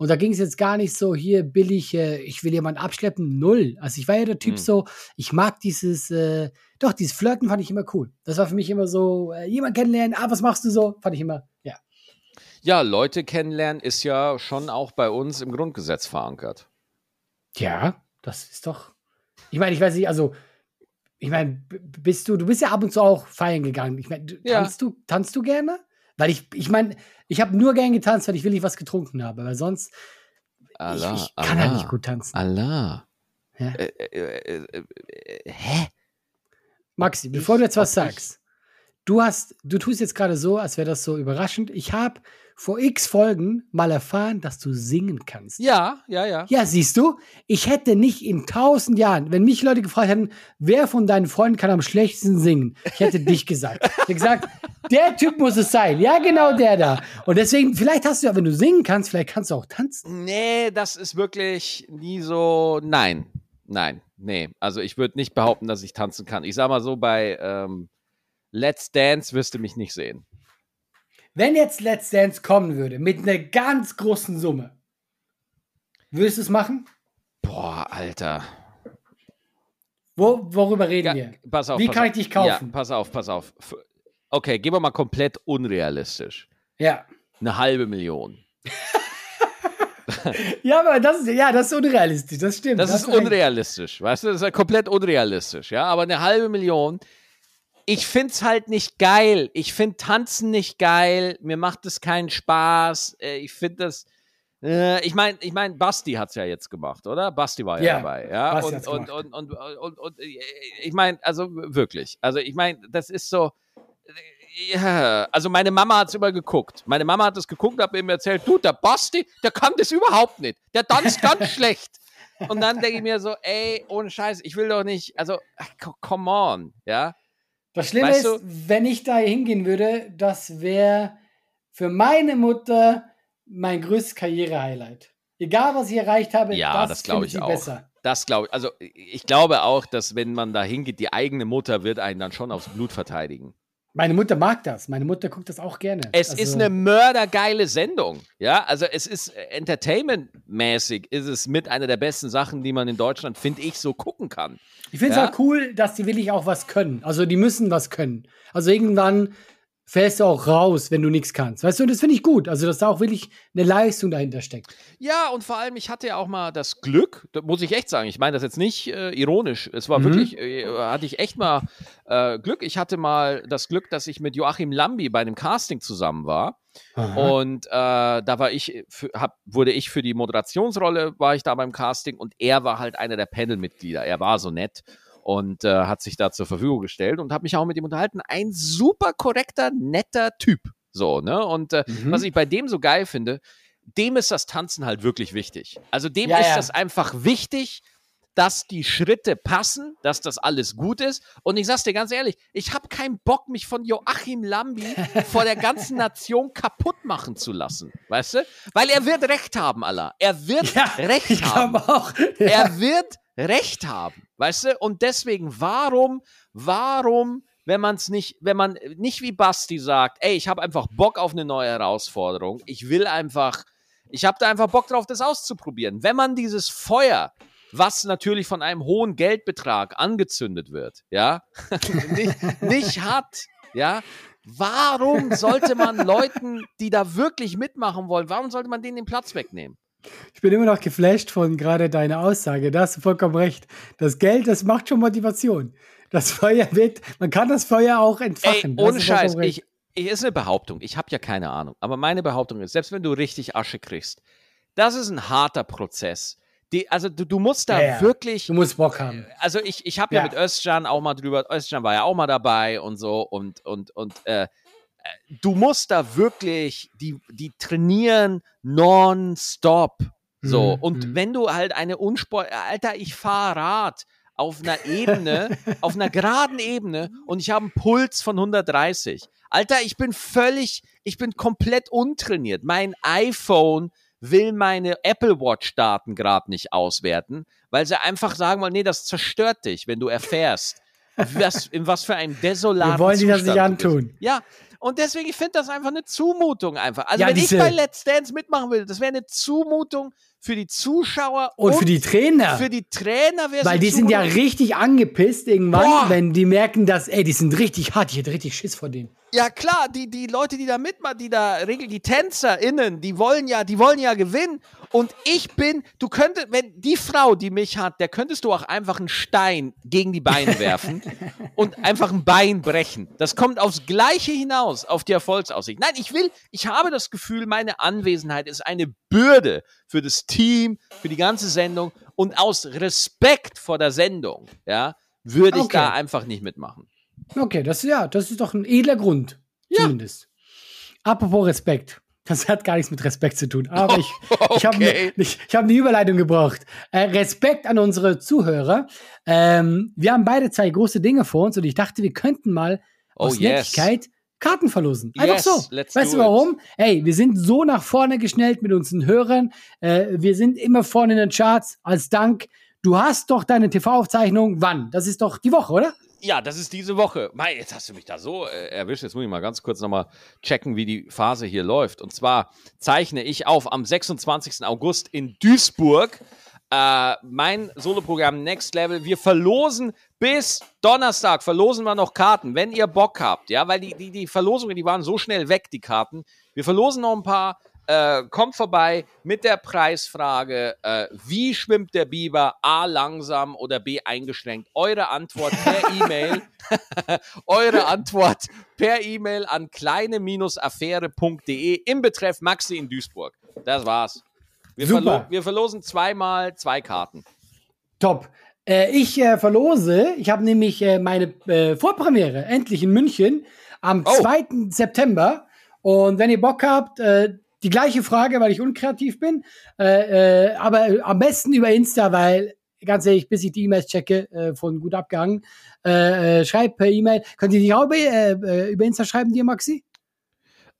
Und da ging es jetzt gar nicht so hier billig, äh, ich will jemanden abschleppen, null. Also ich war ja der Typ mhm. so, ich mag dieses, äh, doch, dieses Flirten fand ich immer cool. Das war für mich immer so, äh, jemand kennenlernen, ah, was machst du so? Fand ich immer, ja.
Leute kennenlernen ist ja schon auch bei uns im Grundgesetz verankert.
Ja, das ist doch. Ich meine, ich weiß nicht, also ich meine, bist du, du bist ja ab und zu auch feiern gegangen. Ich meine,
Ja.
tanzt du, tanzt du gerne? Weil ich, ich meine, ich habe nur gern getanzt, weil ich wirklich was getrunken habe, weil sonst
Allah,
ich, ich kann
Allah,
halt nicht gut tanzen.
Allah.
Ja.
Äh, äh, äh, äh, äh, hä?
Maxi, bevor
ich-
du jetzt was
ob ich-
sagst, du hast, du tust jetzt gerade so, als wäre das so überraschend. Ich habe vor x Folgen mal erfahren, dass du singen kannst.
Ja, ja, ja.
Ja, siehst du, ich hätte nicht in tausend Jahren, wenn mich Leute gefragt hätten, wer von deinen Freunden kann am schlechtesten singen, ich hätte dich gesagt. Ich hätte gesagt, der Typ muss es sein. Ja, genau der da. Und deswegen, vielleicht hast du ja, wenn du singen kannst, vielleicht kannst du auch tanzen.
Nee, das ist wirklich nie so. Nein, nein, nee. Also ich würde nicht behaupten, dass ich tanzen kann. Ich sag mal so, bei ähm, Let's Dance wirst du mich nicht sehen.
Wenn jetzt Let's Dance kommen würde, mit einer ganz großen Summe, würdest du es machen?
Boah, Alter.
Wo, worüber reden
Ja,
wir?
pass auf.
Wie
pass
kann
auf.
ich dich kaufen?
Ja, pass auf, pass auf. Okay, gehen wir mal komplett unrealistisch.
Ja.
Eine halbe Million. [laughs]
Ja, aber das ist, ja, das ist unrealistisch, das stimmt.
Das
Da
ist unrealistisch, weißt du? Das ist ja komplett unrealistisch, ja? Aber eine halbe Million. Ich find's halt nicht geil. Ich find Tanzen nicht geil. Mir macht es keinen Spaß. Äh, Ich find das. Äh, ich meine, ich mein, Basti hat's ja jetzt gemacht, oder? Basti war ja,
Ja,
dabei, ja.
Basti
und, und, und, und, und, und, und äh, ich meine, also wirklich. Also ich meine, das ist so. Ja, also meine Mama hat's immer geguckt. Meine Mama hat es geguckt und hat mir erzählt, du, der Basti, der kann das überhaupt nicht. Der tanzt [laughs] ganz schlecht. Und dann denke ich mir so, ey, ohne Scheiß, ich will doch nicht, also, come on, ja.
Das Schlimme
Weißt
ist, wenn ich da hingehen würde, das wäre für meine Mutter mein größtes Karriere-Highlight. Egal, was ich erreicht habe,
Ja, das glaube
findet
ich auch.
besser.
Das glaube ich, also ich glaube auch, dass wenn man da hingeht, die eigene Mutter wird einen dann schon aufs Blut verteidigen.
Meine Mutter mag das. Meine Mutter guckt das auch gerne.
Es
Also,
ist eine mördergeile Sendung, ja, also es ist äh, entertainmentmäßig, ist es mit einer der besten Sachen, die man in Deutschland, finde ich, so gucken kann.
Ich finde es
Ja?
auch cool, dass die wirklich auch was können. Also die müssen was können. Also irgendwann fällst du auch raus, wenn du nichts kannst. Weißt du, und das finde ich gut. Also, dass da auch wirklich eine Leistung dahinter steckt.
Ja, und vor allem, ich hatte ja auch mal das Glück, da muss ich echt sagen, ich meine das jetzt nicht äh, ironisch, es war
Mhm.
wirklich, äh, hatte ich echt mal äh, Glück. Ich hatte mal das Glück, dass ich mit Joachim Lambi bei einem Casting zusammen war. Und äh, da war ich, für, hab, wurde ich für die Moderationsrolle, war ich da beim Casting und er war halt einer der Panelmitglieder. Er war so nett und äh, hat sich da zur Verfügung gestellt und habe mich auch mit ihm unterhalten. Ein super korrekter, netter Typ. So, ne? Und äh,
Mhm.
was ich bei dem so geil finde, dem ist das Tanzen halt wirklich wichtig. Also dem
Ja,
ist
ja.
das einfach wichtig, dass die Schritte passen, dass das alles gut ist. Und ich sag's dir ganz ehrlich, ich habe keinen Bock, mich von Joachim Lambi [laughs] vor der ganzen Nation kaputt machen zu lassen. Weißt du? Weil er wird Recht haben, Allah. Er wird
Ja,
Recht
ich
haben.
auch.
Er wird Recht haben, weißt du? Und deswegen, warum, warum, wenn man es nicht, wenn man nicht wie Basti sagt, ey, ich habe einfach Bock auf eine neue Herausforderung, ich will einfach, ich habe da einfach Bock drauf, das auszuprobieren. Wenn man dieses Feuer, was natürlich von einem hohen Geldbetrag angezündet wird, ja, [laughs] nicht, nicht hat, ja, warum sollte man Leuten, die da wirklich mitmachen wollen, warum sollte man denen den Platz wegnehmen?
Ich bin immer noch geflasht von gerade deiner Aussage. Da hast du vollkommen recht. Das Geld, das macht schon Motivation. Das Feuer wird, man kann das Feuer auch
Ey,
entfachen. Hast
ohne Scheiß, ich, ich ist eine Behauptung. Ich habe ja keine Ahnung, aber meine Behauptung ist, selbst wenn du richtig Asche kriegst, das ist ein harter Prozess. Die, also du, du musst da
Ja,
wirklich,
Du musst Bock haben.
also ich, ich habe ja.
Ja.
mit Özcan auch mal drüber, Özcan war ja auch mal dabei und so und und und äh, äh, du musst da wirklich, die die trainieren nonstop, so
Mhm,
und
mhm.
wenn du halt eine Unsport, Alter, ich fahr Rad auf einer Ebene, [laughs] auf einer geraden Ebene und ich habe einen Puls von 130. Alter, ich bin völlig, ich bin komplett untrainiert. Mein iPhone will meine Apple Watch Daten gerade nicht auswerten, weil sie einfach sagen wollen, nee, das zerstört dich, wenn du erfährst, was, in was für einem desolaten
Wir wollen dir das nicht antun.
Ja, und deswegen, ich finde das einfach eine Zumutung einfach. Also
Ja,
wenn ich bei Let's Dance mitmachen will, das wäre eine Zumutung für die Zuschauer
Und für die Trainer.
für die Trainer wäre
Weil die sind ja richtig angepisst irgendwann,
Boah.
wenn die merken, dass, ey, die sind richtig hart. Ich hätte richtig Schiss vor denen.
Ja klar, die, die Leute, die da mitmachen, die da regeln, die TänzerInnen, die wollen ja, die wollen ja gewinnen. Und ich bin, du könntest, wenn die Frau, die mich hat, der könntest du auch einfach einen Stein gegen die Beine werfen [laughs] und einfach ein Bein brechen. Das kommt aufs Gleiche hinaus, auf die Erfolgsaussicht. Nein, ich will, ich habe das Gefühl, meine Anwesenheit ist eine Bürde für das Team, für die ganze Sendung und aus Respekt vor der Sendung, ja, würde ich
Okay.
da einfach nicht mitmachen.
Okay, das, ja, das ist doch ein edler Grund.
Ja.
Zumindest. Apropos Respekt. Das hat gar nichts mit Respekt zu tun. Aber ich, [laughs] ich habe
Okay.
ich, ich hab eine Überleitung gebraucht. Äh, Respekt an unsere Zuhörer. Ähm, wir haben beide zwei große Dinge vor uns und ich dachte, wir könnten mal
Oh,
aus
yes.
Nettigkeit Karten verlosen. Einfach
Yes,
so. weißt du warum? Hey, wir sind so nach vorne geschnellt mit unseren Hörern. Äh, wir sind immer vorne in den Charts. Als Dank. Du hast doch deine TV-Aufzeichnung. Wann? Das ist doch die Woche, oder?
Ja, das ist diese Woche. Mei, jetzt hast du mich da so äh, erwischt. Jetzt muss ich mal ganz kurz nochmal checken, wie die Phase hier läuft. Und zwar zeichne ich auf am 26. August in Duisburg äh, mein Soloprogramm Next Level. Wir verlosen bis Donnerstag, verlosen wir noch Karten, wenn ihr Bock habt. Ja, weil die, die, die Verlosungen, die waren so schnell weg, die Karten. Wir verlosen noch ein paar. Äh, kommt vorbei mit der Preisfrage, äh, wie schwimmt der Biber? A langsam oder B eingeschränkt? Eure Antwort per [laughs] E-Mail. [laughs] Eure Antwort per E-Mail an kleine-affäre.de im Betreff Maxi in Duisburg. Das war's. Wir,
Super.
verlo wir verlosen zweimal zwei Karten.
Top. Äh, ich äh, verlose, ich habe nämlich äh, meine äh, Vorpremiere endlich in München am
Oh.
2. September. Und wenn ihr Bock habt, äh, die gleiche Frage, weil ich unkreativ bin, äh, äh, aber am besten über Insta, weil ganz ehrlich, bis ich die E-Mails checke, äh, von gut abgehangen, äh, äh, schreibt per E-Mail. Könnt ihr die auch über, äh, äh, über Insta schreiben, dir, Maxi?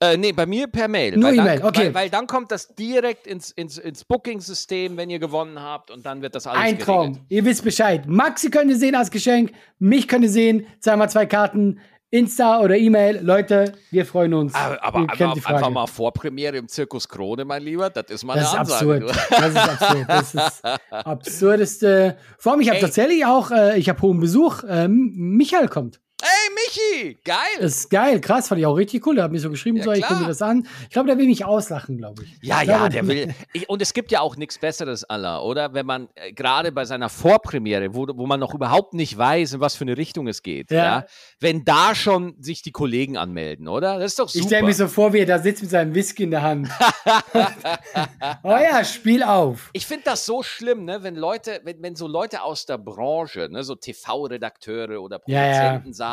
Äh, nee, bei mir per Mail.
Nur E-Mail, okay.
Weil, weil dann kommt das direkt ins, ins, ins Booking-System, wenn ihr gewonnen habt und dann wird das alles
Ein Traum.
geregelt.
Ihr wisst Bescheid. Maxi könnt ihr sehen als Geschenk. Mich könnt ihr sehen. Zweimal zwei Karten. Insta oder E-Mail. Leute, wir freuen uns.
Aber, aber einfach, einfach mal Vorpremiere im Zirkus Krone, mein Lieber, das ist mal
Das ist
eine Ansage.
absurd. Das ist absurd. Das ist [laughs] absurdeste. Vor allem, ich habe tatsächlich auch, äh, ich habe hohen Besuch. Ähm, Michael kommt.
Ey, Michi, geil.
Das ist geil, krass, fand ich auch richtig cool. Der hat mir so geschrieben,
Ja,
so, ich gucke mir das an. Ich glaube, der will mich auslachen, glaube ich.
Ja,
ich
ja,
glaube,
der will. Ich, und es gibt ja auch nichts Besseres, Allah, oder? Wenn man äh, gerade bei seiner Vorpremiere, wo, wo man noch überhaupt nicht weiß, in was für eine Richtung es geht, ja.
Ja.
wenn da schon sich die Kollegen anmelden, oder? Das ist doch super.
Ich stelle mir so vor, wie er da sitzt mit seinem Whisky in der Hand. [laughs] oh ja, Spiel auf.
Ich finde das so schlimm, ne, wenn Leute, wenn, wenn so Leute aus der Branche, ne, so TV-Redakteure oder. Produzenten sagen,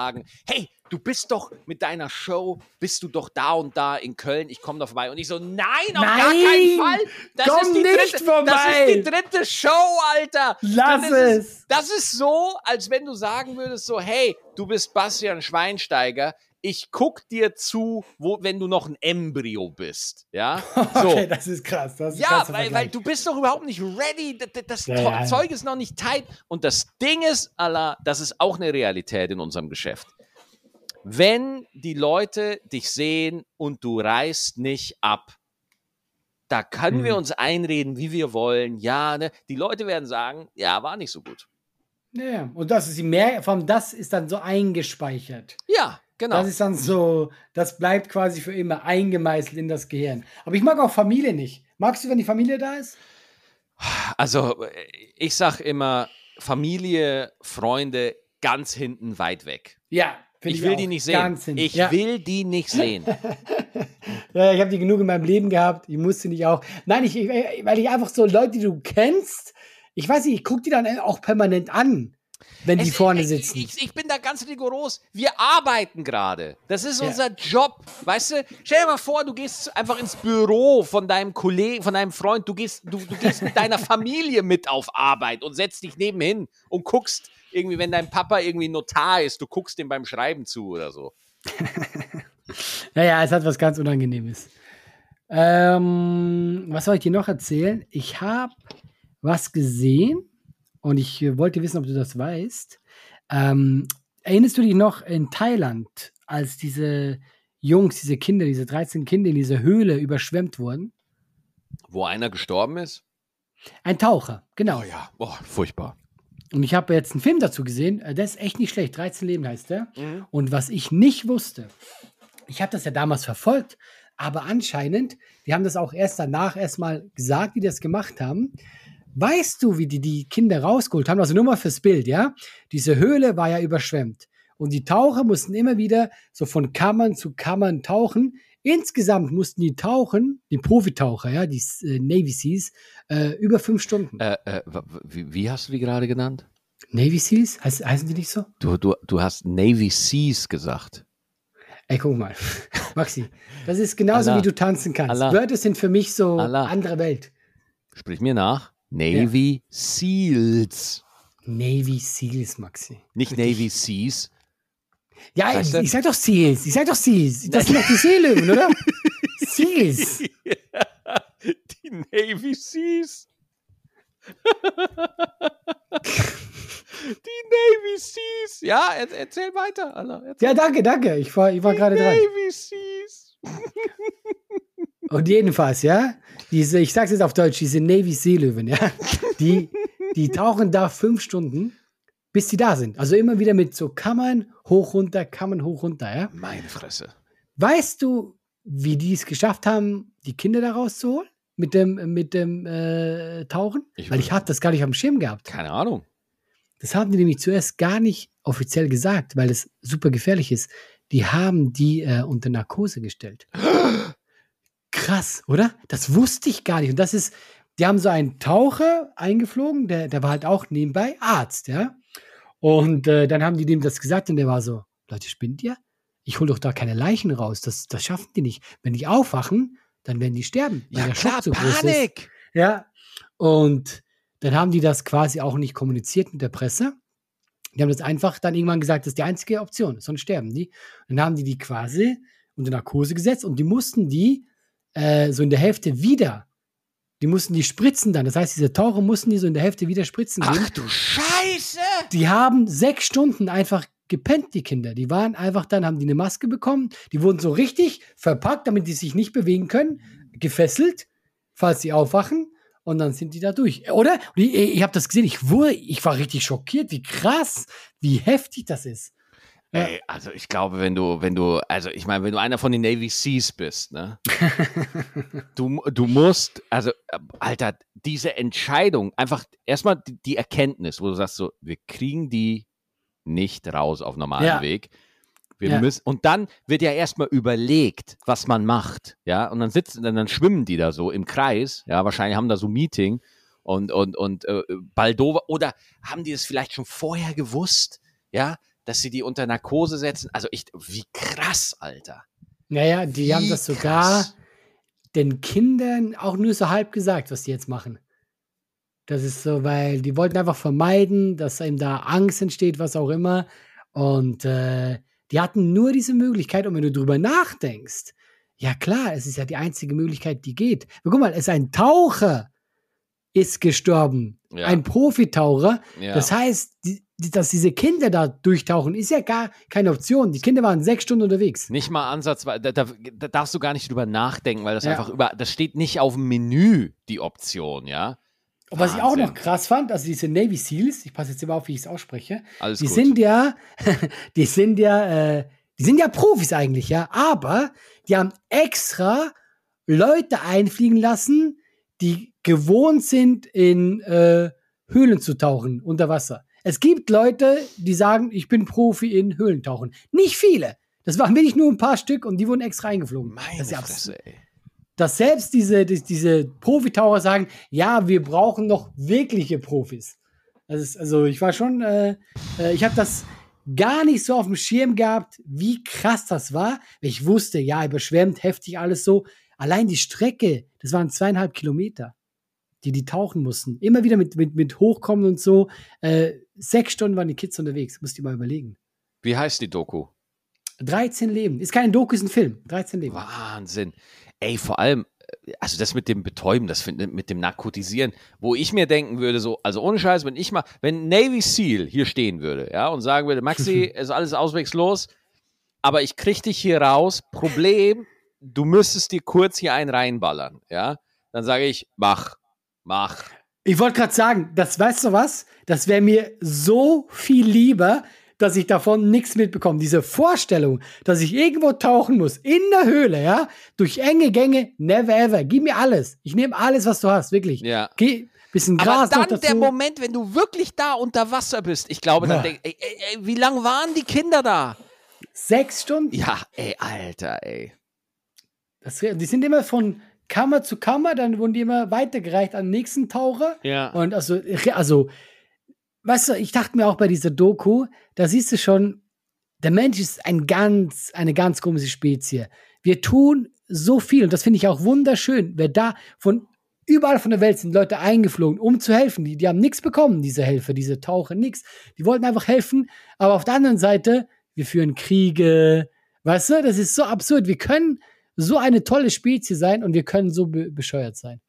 hey, du bist doch mit deiner Show, bist du doch da und da in Köln, ich komme da vorbei. Und ich so, nein, auf gar
Nein,
keinen Fall. Das
komm
ist die
nicht
dritte, Das
vorbei.
ist die dritte Show, Alter.
Lass
ist
es.
Das ist so, als wenn du sagen würdest so, hey, du bist Bastian Schweinsteiger, ich guck dir zu, wo, wenn du noch ein Embryo bist, ja? [laughs] So.
Okay, das ist krass. Das ist
Ja, weil, weil du bist doch überhaupt nicht ready. Das, das
Ja, ja.
Zeug ist noch nicht tight. Und das Ding ist, Allah, das ist auch eine Realität in unserem Geschäft. Wenn die Leute dich sehen und du reißt nicht ab, da können wir
Hm.
uns einreden, wie wir wollen. Ja, ne? die Leute werden sagen, ja, war nicht so gut.
Ja, und das ist mehr, vor allem das ist dann so eingespeichert.
Ja, genau.
Das ist dann so, das bleibt quasi für immer eingemeißelt in das Gehirn. Aber ich mag auch Familie nicht. Magst du, wenn die Familie da ist?
Also, ich sag immer, Familie, Freunde, ganz hinten weit weg.
Ja,
Ich
ich
will die nicht sehen. Ich
ja.
will die nicht sehen. [laughs]
Ja, ich habe die genug in meinem Leben gehabt. Ich musste nicht auch. Nein, ich, ich, weil ich einfach so Leute, die du kennst, ich weiß nicht, ich gucke die dann auch permanent an, wenn die
Es-
vorne
ich-
sitzen.
Ich, ich bin da ganz rigoros. Wir arbeiten gerade. Das ist
Ja.
unser Job. Weißt du, stell dir mal vor, du gehst einfach ins Büro von deinem Kollegen, von deinem Freund, du gehst, du, du gehst mit deiner Familie mit auf Arbeit und setzt dich nebenhin und guckst irgendwie, wenn dein Papa irgendwie Notar ist, du guckst dem beim Schreiben zu oder so. [laughs]
Naja, es hat was ganz Unangenehmes. Ähm, was soll ich dir noch erzählen? Ich habe was gesehen und ich äh, wollte wissen, ob du das weißt. Ähm, erinnerst du dich noch in Thailand, als diese Jungs, diese Kinder, diese 13 Kinder in dieser Höhle überschwemmt wurden?
Wo einer gestorben ist?
Ein Taucher, genau.
Oh ja, boah, furchtbar.
Und ich habe jetzt einen Film dazu gesehen, äh, der ist echt nicht schlecht. 13 Leben heißt der. Und was ich nicht wusste, ich habe das ja damals verfolgt, aber anscheinend, die haben das auch erst danach erstmal gesagt, wie die das gemacht haben. Weißt du, wie die die Kinder rausgeholt haben? Also nur mal fürs Bild, ja? Diese Höhle war ja überschwemmt. Und die Taucher mussten immer wieder so von Kammern zu Kammern tauchen. Insgesamt mussten die tauchen, die Profitaucher, ja, die äh, Navy Seals, äh, über fünf Stunden.
Äh, äh, wie, wie hast du die gerade genannt?
Navy Seals? Heißt, heißen die nicht so?
Du, du, du hast Navy Seas gesagt.
Ey, guck mal. [laughs] Maxi, das ist genauso,
Allah.
wie du tanzen kannst.
Allah.
Wörter sind für mich so
Allah.
andere Welt.
Sprich mir nach. Navy Seals.
Navy Seals, Maxi.
Nicht
Wirklich.
Navy Seas.
Ja, ich, ich sag doch Seals. Ich sag doch Seals. Das sind doch die [laughs] Seelöwen, oder? Seals. [laughs]
Die Navy Seas. [laughs] Die Navy Seas. Ja, er, erzähl weiter, Alter. Erzähl.
Ja, danke, danke. Ich war, ich war gerade dran.
Navy Seas.
Und jedenfalls, ja, diese, ich sag's jetzt auf Deutsch, diese Navy Seelöwen, ja, [laughs] die, die tauchen da fünf Stunden, bis die da sind. Also immer wieder mit so Kammern hoch, runter, Kammern hoch, runter, ja.
Meine Fresse.
Weißt du, wie die es geschafft haben, die Kinder da rauszuholen? Mit dem, mit dem äh, Tauchen?
Ich
Weil ich hatte das gar nicht am Schirm gehabt.
Keine Ahnung.
Das haben die nämlich zuerst gar nicht offiziell gesagt, weil es super gefährlich ist. Die haben die äh, unter Narkose gestellt. [gasps] Krass, oder? Das wusste ich gar nicht. Und das ist, die haben so einen Taucher eingeflogen, der, der war halt auch nebenbei Arzt, ja. Und äh, dann haben die dem das gesagt und der war so, Leute, spinnt ihr? Ich hol doch da keine Leichen raus. Das, das schaffen die nicht. Wenn die aufwachen, dann werden die sterben. weil
Ja,
der Schock
klar,
so groß ist.
Panik.
Ja. Und dann haben die das quasi auch nicht kommuniziert mit der Presse. Die haben das einfach dann irgendwann gesagt, das ist die einzige Option, sonst sterben die. Und dann haben die die quasi unter Narkose gesetzt und die mussten die äh, so in der Hälfte wieder, die mussten die spritzen dann. Das heißt, diese Taucher mussten die so in der Hälfte wieder spritzen.
Ach du Scheiße.
Die haben sechs Stunden einfach gepennt, die Kinder. Die waren einfach dann, haben die eine Maske bekommen. Die wurden so richtig verpackt, damit die sich nicht bewegen können, gefesselt, falls sie aufwachen. Und dann sind die da durch. Oder? Ich, ich habe das gesehen. Ich, wurde, ich war richtig schockiert, wie krass, wie heftig das ist. Ja.
Ey, also ich glaube, wenn du, wenn du, also ich meine, wenn du einer von den Navy Seas bist, ne? [laughs] du, du musst, also, Alter, diese Entscheidung, einfach erstmal die, die Erkenntnis, wo du sagst so, wir kriegen die nicht raus auf normalen
Ja.
Weg. Wir
Ja.
müssen, und dann wird ja erstmal überlegt, was man macht, ja, und dann sitzen, dann, dann schwimmen die da so im Kreis, ja, wahrscheinlich haben da so ein Meeting und, und, und äh, Baldover, oder haben die das vielleicht schon vorher gewusst, ja, dass sie die unter Narkose setzen? Also ich, wie krass, Alter.
Naja, die
Wie
haben das sogar
krass.
den Kindern auch nur so halb gesagt, was die jetzt machen. Das ist so, weil die wollten einfach vermeiden, dass ihm da Angst entsteht, was auch immer. Und äh, die hatten nur diese Möglichkeit. Und wenn du drüber nachdenkst, ja klar, es ist ja die einzige Möglichkeit, die geht. Aber guck mal, es ist ein Taucher ist gestorben.
Ja.
Ein Profitaucher.
Ja.
Das heißt, die, die, dass diese Kinder da durchtauchen, ist ja gar keine Option. Die Kinder waren sechs Stunden unterwegs.
Nicht mal ansatzweise, da, da, da darfst du gar nicht drüber nachdenken, weil das
Ja.
einfach über, das steht nicht auf dem Menü, die Option, ja.
Und was ich auch noch krass fand, also diese Navy Seals, ich passe jetzt immer auf, wie ich es ausspreche,
Alles
die
gut.
sind ja, [laughs] die sind ja, äh, die sind ja Profis eigentlich, ja, aber die haben extra Leute einfliegen lassen, die gewohnt sind, in äh, Höhlen zu tauchen, unter Wasser. Es gibt Leute, die sagen, ich bin Profi in Höhlentauchen. Nicht viele. Das waren wirklich nur ein paar Stück und die wurden extra eingeflogen.
Meine
das
Fresse, ey.
dass selbst diese, die, diese Profitaucher sagen, ja, wir brauchen noch wirkliche Profis. Das ist, also ich war schon, äh, äh, ich habe das gar nicht so auf dem Schirm gehabt, wie krass das war. Ich wusste, ja, überschwemmt, heftig, alles so. Allein die Strecke, das waren zweieinhalb Kilometer, die die tauchen mussten. Immer wieder mit, mit, mit Hochkommen und so. Äh, sechs Stunden waren die Kids unterwegs, musst du dir mal überlegen.
Wie heißt die Doku?
13 Leben. Ist kein Doku, ist ein Film. 13 Leben.
Wahnsinn. Ey, vor allem, äh, also das mit dem Betäuben, das mit dem Narkotisieren, wo ich mir denken würde, so, also ohne Scheiß, wenn ich mal, wenn Navy SEAL hier stehen würde, ja, und sagen würde, Maxi, [laughs] ist alles auswegslos, aber ich krieg dich hier raus, Problem, du müsstest dir kurz hier einen reinballern, ja, dann sage ich, mach, mach,
Ich wollte gerade sagen, das weißt du was? Das wäre mir so viel lieber, dass ich davon nichts mitbekomme. Diese Vorstellung, dass ich irgendwo tauchen muss, in der Höhle, ja, durch enge Gänge, never ever. Gib mir alles. Ich nehme alles, was du hast, wirklich.
Ja.
Geh, bisschen Gras
Aber dann der Moment, wenn du wirklich da unter Wasser bist. Ich glaube, dann
Ja.
denk, ey, ey, ey, wie lang waren die Kinder da?
Sechs Stunden.
Ja, ey, Alter, ey.
Das, die sind immer von Kammer zu Kammer, dann wurden die immer weitergereicht an den nächsten Taucher.
Ja.
Und also, also, weißt du, ich dachte mir auch bei dieser Doku, da siehst du schon, der Mensch ist ein ganz, eine ganz komische Spezie. Wir tun so viel und das finde ich auch wunderschön. Wer da von überall von der Welt sind Leute eingeflogen, um zu helfen. Die, die haben nichts bekommen, diese Helfer, diese Taucher, nichts. Die wollten einfach helfen. Aber auf der anderen Seite, wir führen Kriege. Weißt du, das ist so absurd. Wir können so eine tolle Spezie sein und wir können so be bescheuert sein.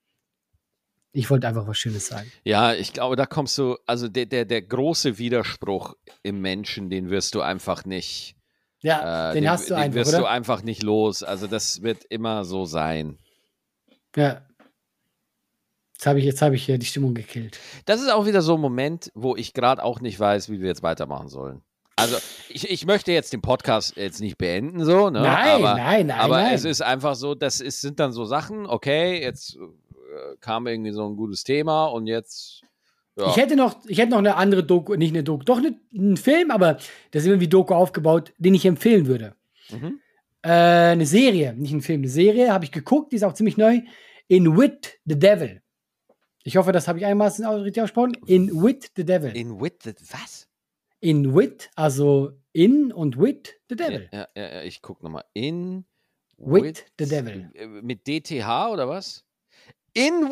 Ich wollte einfach was Schönes sagen.
Ja, ich glaube, da kommst du, also der, der, der große Widerspruch im Menschen, den wirst du einfach nicht,
Ja,
äh,
den, hast du
den
einfach,
wirst
oder?
du einfach nicht los. Also das wird immer so sein.
ja. Jetzt habe ich, jetzt habe ich hier die Stimmung gekillt.
Das ist auch wieder so ein Moment, wo ich gerade auch nicht weiß, wie wir jetzt weitermachen sollen. Also ich, ich möchte jetzt den Podcast jetzt nicht beenden, so, ne?
Nein,
aber,
nein, nein,
Aber
nein.
es ist einfach so, das ist, sind dann so Sachen, okay, jetzt äh, kam irgendwie so ein gutes Thema und jetzt. Ja.
Ich hätte noch, ich hätte noch eine andere Doku, nicht eine Doku, doch eine, einen Film, aber das ist irgendwie Doku aufgebaut, den ich empfehlen würde.
Mhm.
Äh, eine Serie, nicht ein Film, eine Serie, habe ich geguckt, die ist auch ziemlich neu. In Wit the Devil. Ich hoffe, das habe ich einmal richtig ausgesprochen. In Wit the Devil. In,
with the, was?
Wit, also in und Wit the Devil.
Ja, ja, ja, ich guck nochmal. In
With the Devil.
äh, Mit DTH oder was? In,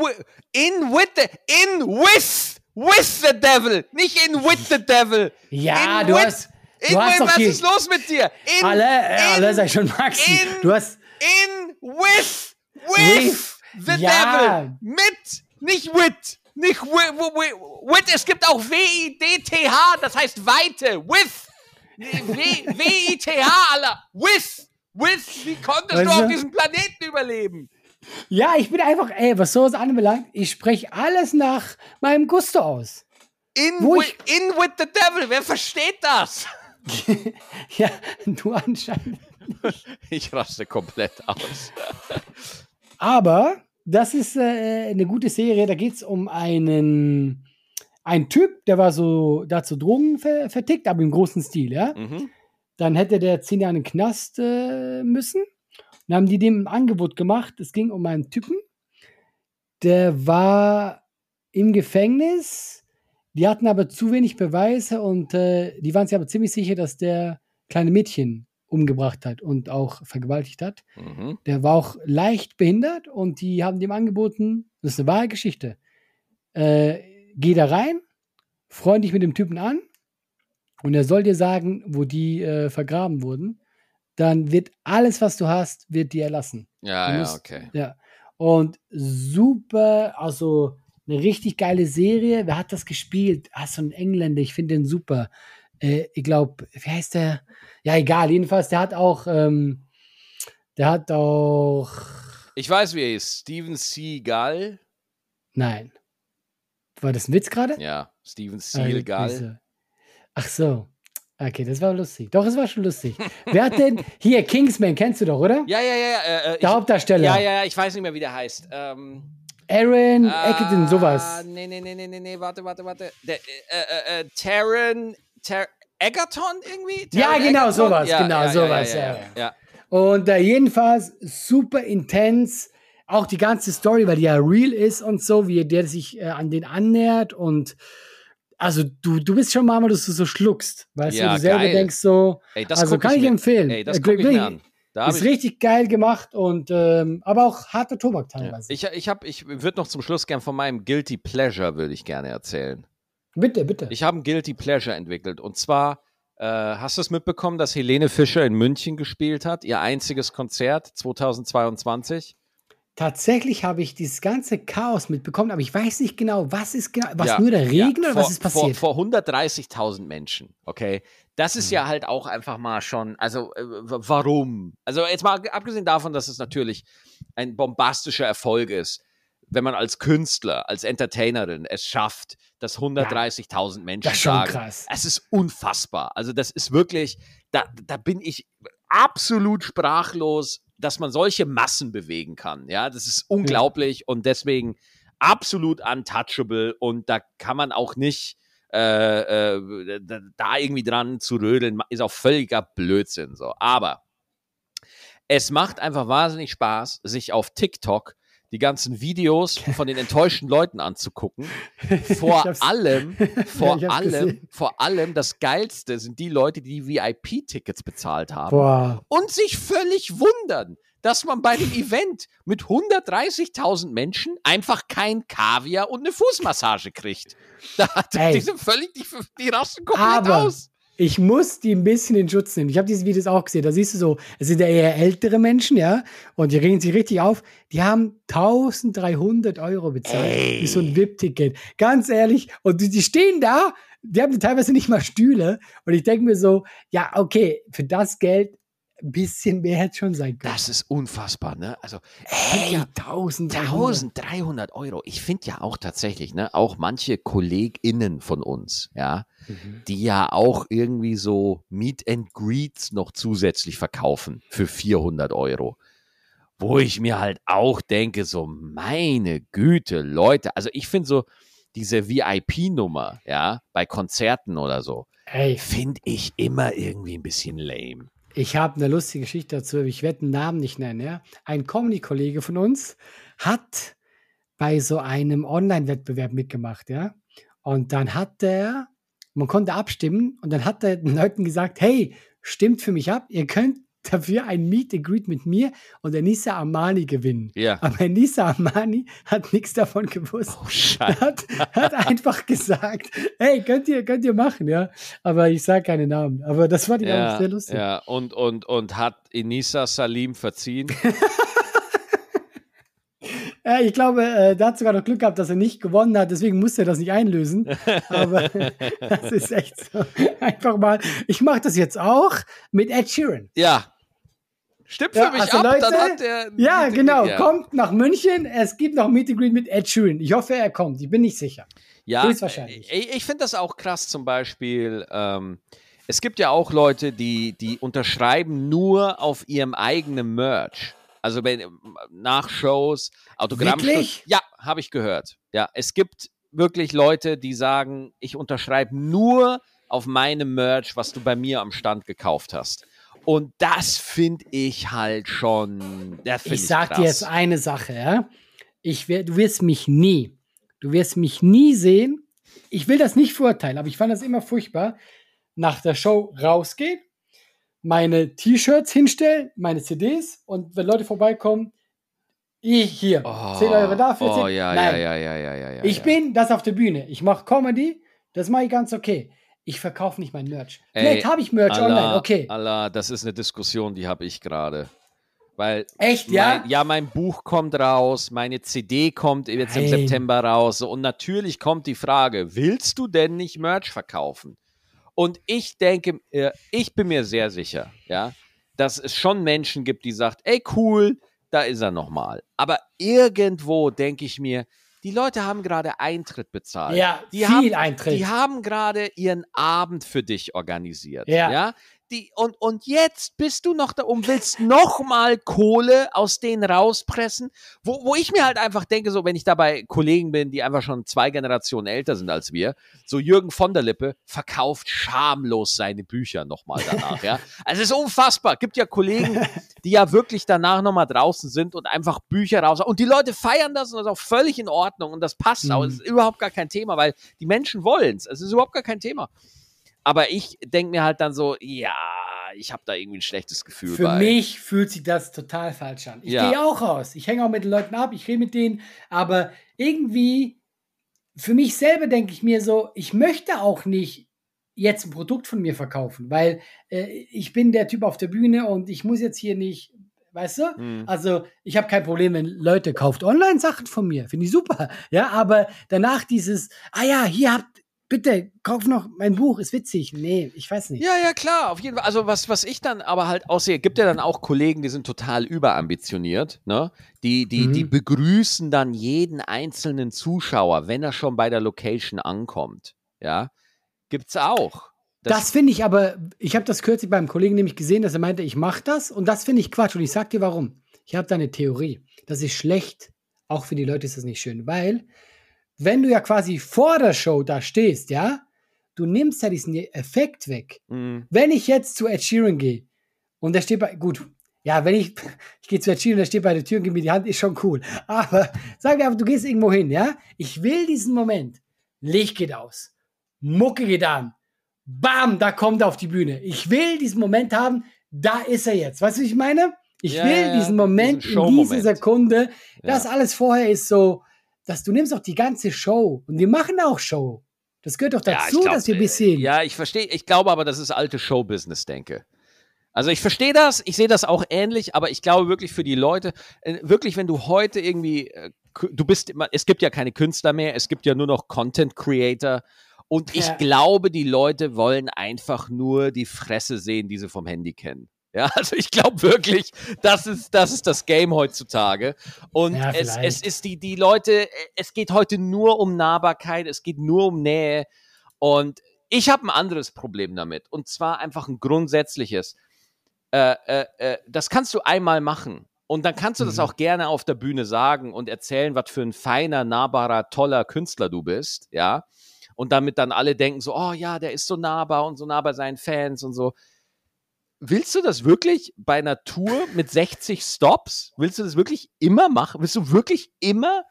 in with the, in with, with the devil, nicht in with the devil.
Ja,
in
du
with,
hast,
in
du hast
with, was ist los mit dir? In,
alle, äh, alle sag ich schon Maxi.
in-
Du hast,
in with, with,
With,
the
ja.
devil. Mit, nicht with. Nicht with, with, with, es gibt auch W-I-D-T-H, das heißt Weite. With. W- W-I-T-H, Alter. With. With. Wie konntest
Weißt
du auf diesem Planeten überleben?
ja, ich bin einfach, ey, was sowas anbelangt, ich spreche alles nach meinem Gusto aus.
In, with, in with the devil. Wer versteht das? [laughs]
Ja, du anscheinend.
Ich raste komplett aus.
Aber das ist äh, eine gute Serie. Da geht es um einen, einen Typ, der war so dazu Drogen ver vertickt, aber im großen Stil, ja.
Mhm.
Dann hätte der zehn Jahre in den Knast äh, müssen. Dann haben die dem ein Angebot gemacht. Es ging um einen Typen, der war im Gefängnis. Die hatten aber zu wenig Beweise und äh, die waren sich aber ziemlich sicher, dass der kleine Mädchen umgebracht hat und auch vergewaltigt hat.
Mhm.
Der war auch leicht behindert und die haben dem angeboten, das ist eine wahre Geschichte. Äh, geh da rein, freund dich mit dem Typen an und er soll dir sagen, wo die äh, vergraben wurden. Dann wird alles, was du hast, wird dir erlassen.
Ja,
Du
ja,
musst-
okay.
Ja. Und super, also eine richtig geile Serie. Wer hat das gespielt? Ah, so ein Engländer, ich finde den super. Äh, ich glaube, wie heißt der? Ja, egal, jedenfalls, der hat auch, ähm, der hat auch,
Ich weiß, wie er ist. Steven Seagal.
nein. War das ein Witz gerade?
Ja, Steven
Ah,
Seagal.
wieso? Ach so. Okay, das war lustig. Doch, es war schon lustig. Wer hat denn, [laughs] hier, Kingsman, kennst du doch, oder?
Ja, ja, ja. Äh, äh,
Der
ich,
Hauptdarsteller.
ja, ja, ja, ich weiß nicht mehr, wie der heißt. Ähm,
Aaron
ah,
Eckington, sowas.
Nee, nee, nee, nee, nee, nee, warte, warte, warte. Der, äh, äh, äh, Taron, Tar Egerton irgendwie?
Ja,
Taron
genau,
Egerton?
sowas,
ja,
genau,
ja,
sowas,
Ja, ja,
ja,
ja, ja.
Und äh, jedenfalls super intens. Auch die ganze Story, weil die ja real ist und so, wie der sich äh, an den annähert. Und also du, du bist schon mal, dass du so schluckst. Weißt
Ja,
du, du selber
geil.
denkst so.
Ey,
also
guck
kann ich,
mir-
empfehlen.
Ey, das
Äh,
gucke ich mir an. Da
ist
ich,
richtig geil gemacht und ähm, aber auch harter Tobak
ja.
teilweise.
ich, ich, hab, ich würde noch zum Schluss gern von meinem Guilty Pleasure, würde ich gerne erzählen.
Bitte, bitte.
Ich habe ein Guilty Pleasure entwickelt. Und zwar, äh, hast du es mitbekommen, dass Helene Fischer in München gespielt hat? Ihr einziges Konzert 2022?
Tatsächlich habe ich dieses ganze Chaos mitbekommen, aber ich weiß nicht genau, was ist genau, was
Ja,
nur der
ja,
Regen oder
vor,
was ist passiert?
Vor, vor 130.000 Menschen, okay? Das
Mhm.
ist ja halt auch einfach mal schon, also äh, warum? Also jetzt mal abgesehen davon, dass es natürlich ein bombastischer Erfolg ist. Wenn man als Künstler, als Entertainerin es schafft, dass 130.000 Menschen
Das ist schon
sagen,
krass.
es ist unfassbar. Also das ist wirklich, da, da bin ich absolut sprachlos, dass man solche Massen bewegen kann. Ja, das ist unglaublich und deswegen absolut untouchable und da kann man auch nicht äh, äh, da, da irgendwie dran zu rödeln, ist auch völliger Blödsinn so. Aber es macht einfach wahnsinnig Spaß, sich auf TikTok die ganzen Videos [laughs] von den enttäuschten Leuten anzugucken. [laughs] Vor allem, [laughs] vor
hab's
allem,
gesehen.
vor allem das Geilste sind die Leute, die die VIP-Tickets bezahlt haben
Boah.
und sich völlig wundern, dass man bei dem Event mit 130.000 Menschen einfach kein Kaviar und eine Fußmassage kriegt. Da, die sind völlig, die, die rasten komplett
Aber
aus.
Ich muss die ein bisschen in Schutz nehmen. Ich habe diese Videos auch gesehen. Da siehst du so, es sind ja eher ältere Menschen, ja, und die regen sich richtig auf. Die haben 1300 Euro bezahlt
Ey.
für so ein VIP-Ticket. Ganz ehrlich. Und die, die stehen da, die haben teilweise nicht mal Stühle. Und ich denke mir so, ja, okay, für das Geld ein bisschen mehr hätte schon sein können.
Das ist unfassbar, ne? Also, ich find
Ey,
ja,
1300.
1300 Euro. Ich finde ja auch tatsächlich, ne, auch manche KollegInnen von uns, ja,
Mhm.
die ja auch irgendwie so Meet and Greets noch zusätzlich verkaufen für 400 Euro. Wo ich mir halt auch denke, so meine Güte, Leute, also ich finde so diese VIP-Nummer, ja, bei Konzerten oder so, finde ich immer irgendwie ein bisschen lame.
Ich habe eine lustige Geschichte dazu. Ich werde den Namen nicht nennen. Ja? Ein Comedy-Kollege von uns hat bei so einem Online-Wettbewerb mitgemacht. Ja? Und dann hat er, man konnte abstimmen und dann hat er den Leuten gesagt, hey, stimmt für mich ab, ihr könnt [laughs] dafür ein Meet and Greet mit mir und Nisa Armani gewinnen.
Ja.
Aber Nisa Armani hat nichts davon gewusst.
Oh, Scheiße. [laughs]
hat, hat einfach gesagt, hey, könnt ihr, könnt ihr machen, ja. Aber ich sage keine Namen. Aber das war die
Ja,
sehr lustig.
ja. Und, und, und hat Inisa Salim verziehen? [laughs]
Ja, ich glaube, äh, der hat sogar noch Glück gehabt, dass er nicht gewonnen hat, deswegen musste er das nicht einlösen. Aber das ist echt so. Einfach mal, ich mache das jetzt auch mit Ed Sheeran.
ja. Stimmt
Ja,
für mich
also
ab,
Leute,
dann hat der.
Ja, genau,
Ja.
kommt nach München, es gibt noch Meet and Greet mit Ed Sheeran. Ich hoffe, er kommt, ich bin nicht sicher.
Ja. Ich, ich finde das auch krass, zum Beispiel. Ähm, es gibt ja auch Leute, die, die unterschreiben nur auf ihrem eigenen Merch. Also wenn, nach Shows, Autogrammstunden.
Wirklich?
Ja, habe ich gehört. Ja, es gibt wirklich Leute, die sagen, ich unterschreibe nur auf meinem Merch, was du bei mir am Stand gekauft hast. Und das finde ich halt schon. Das find
Ich sag
krass.
dir jetzt eine Sache, ja. Ich wer, du wirst mich nie, du wirst mich nie sehen. Ich will das nicht verurteilen, aber ich fand das immer furchtbar. Nach der Show rausgehen, meine T-Shirts hinstellen, meine CDs und wenn Leute vorbeikommen, ich hier,
Oh,
10 Euro dafür, 10
Oh, ja,
Nein,
ja, ja, ja, ja, ja, ja.
ich
ja.
bin das auf der Bühne. Ich mache Comedy, das mache ich ganz okay. Ich verkaufe nicht mein Merch. Vielleicht habe ich Merch online, okay.
Allah, das ist eine Diskussion, die habe ich gerade. Weil
Echt, ja?
Mein, ja, mein Buch kommt raus, meine CD kommt jetzt im
Nein.
September raus. Und natürlich kommt die Frage, willst du denn nicht Merch verkaufen? Und ich denke, äh, ich bin mir sehr sicher, ja, dass es schon Menschen gibt, die sagt, ey cool, da ist er nochmal. Aber irgendwo denke ich mir, die Leute haben gerade Eintritt bezahlt.
Ja,
die
viel
haben,
Eintritt.
Die haben gerade ihren Abend für dich organisiert.
Ja.
ja? Die, und, und jetzt bist du noch da und willst nochmal Kohle aus denen rauspressen, wo, wo ich mir halt einfach denke, so wenn ich da bei Kollegen bin, die einfach schon zwei Generationen älter sind als wir, so Jürgen von der Lippe verkauft schamlos seine Bücher nochmal danach, ja. [laughs] Also es ist unfassbar. Gibt ja Kollegen, die ja wirklich danach nochmal draußen sind und einfach Bücher raus. Und die Leute feiern das und das ist auch völlig in Ordnung und das passt auch.
Mhm.
Es ist überhaupt gar kein Thema, weil die Menschen wollen es. Es ist überhaupt gar kein Thema. Aber ich denke mir halt dann so, ja, ich habe da irgendwie ein schlechtes Gefühl
Für
bei.
mich fühlt sich das total falsch an. Ich
Ja.
gehe auch raus. Ich hänge auch mit den Leuten ab, ich rede mit denen, aber irgendwie, für mich selber denke ich mir so, ich möchte auch nicht jetzt ein Produkt von mir verkaufen, weil äh, ich bin der Typ auf der Bühne und ich muss jetzt hier nicht, weißt du?
Hm.
Also ich habe kein Problem, wenn Leute kauft online Sachen von mir, finde ich super. Ja, aber danach dieses, ah ja, hier habt bitte, kauf noch mein Buch, ist witzig. Nee, ich weiß nicht.
Ja, ja, klar, auf jeden Fall. Also was, was ich dann aber halt aussehe, gibt ja dann auch Kollegen, die sind total überambitioniert, ne? Die, die,
Mhm.
die begrüßen dann jeden einzelnen Zuschauer, wenn er schon bei der Location ankommt. Ja, gibt's auch.
Das, finde ich aber, ich habe das kürzlich beim Kollegen nämlich gesehen, dass er meinte, ich mache das und das finde ich Quatsch und ich sag dir warum. Ich habe da eine Theorie. Das ist schlecht. Auch für die Leute ist das nicht schön, weil wenn du ja quasi vor der Show da stehst, ja, du nimmst ja diesen Effekt weg.
Mhm.
Wenn ich jetzt zu Ed Sheeran gehe und der steht bei, gut, ja, wenn ich, [laughs] ich gehe zu Ed Sheeran, der steht bei der Tür und gibt mir die Hand, ist schon cool. Aber sag mir einfach, du gehst irgendwo hin, ja? Ich will diesen Moment. Licht geht aus. Mucke geht an. Bam, da kommt er auf die Bühne. Ich will diesen Moment haben, da ist er jetzt. Weißt du, was ich meine? Ich
Ja,
will diesen Moment
diesen
in dieser Sekunde.
Ja.
Das alles vorher ist so, dass du nimmst auch die ganze Show. Und wir machen auch Show. Das gehört doch
Ja,
dazu,
ich glaub,
dass wir ein bisschen.
Ja, ich verstehe. Ich glaube aber, das ist alte Showbusiness, denke. Also ich verstehe das, ich sehe das auch ähnlich, aber ich glaube wirklich für die Leute, äh, wirklich, wenn du heute irgendwie, äh, du bist, immer- es gibt ja keine Künstler mehr, es gibt ja nur noch Content Creator und ich
Ja.
glaube, die Leute wollen einfach nur die Fresse sehen, die sie vom Handy kennen. Ja, [laughs] also ich glaube wirklich, das ist, das ist das Game heutzutage. Und
Ja,
es, es ist die, die Leute, es geht heute nur um Nahbarkeit, es geht nur um Nähe. Und ich habe ein anderes Problem damit. Und zwar einfach ein grundsätzliches. Äh, äh, äh, das kannst du einmal machen. Und dann kannst du das
Mhm.
auch gerne auf der Bühne sagen und erzählen, was für ein feiner, nahbarer, toller Künstler du bist, ja. Und damit dann alle denken so, oh ja, der ist so nahbar und so nah bei seinen Fans und so. Willst du das wirklich bei einer Tour mit 60 Stops? Willst du das wirklich immer machen? Willst du wirklich immer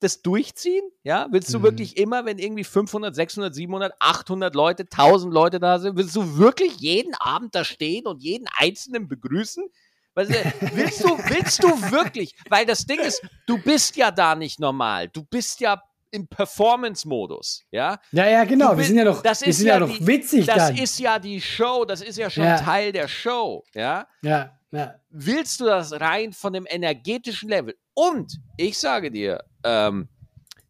das durchziehen? Ja, willst du
Mhm.
wirklich immer, wenn irgendwie 500, 600, 700, 800 Leute, 1000 Leute da sind, willst du wirklich jeden Abend da stehen und jeden Einzelnen begrüßen? Weißt du, willst du, willst du wirklich? Weil das Ding ist, du bist ja da nicht normal. Du bist ja im Performance-Modus, ja?
Ja, ja, genau.
Du
Wir
bist-
sind ja noch,
das
wir
ist
sind
ja
ja
die-
witzig
Das
dann.
ist ja die Show, das ist ja schon
Ja.
Teil der Show, ja?
ja, ja.
willst du das rein von dem energetischen Level? Und ich sage dir, ähm,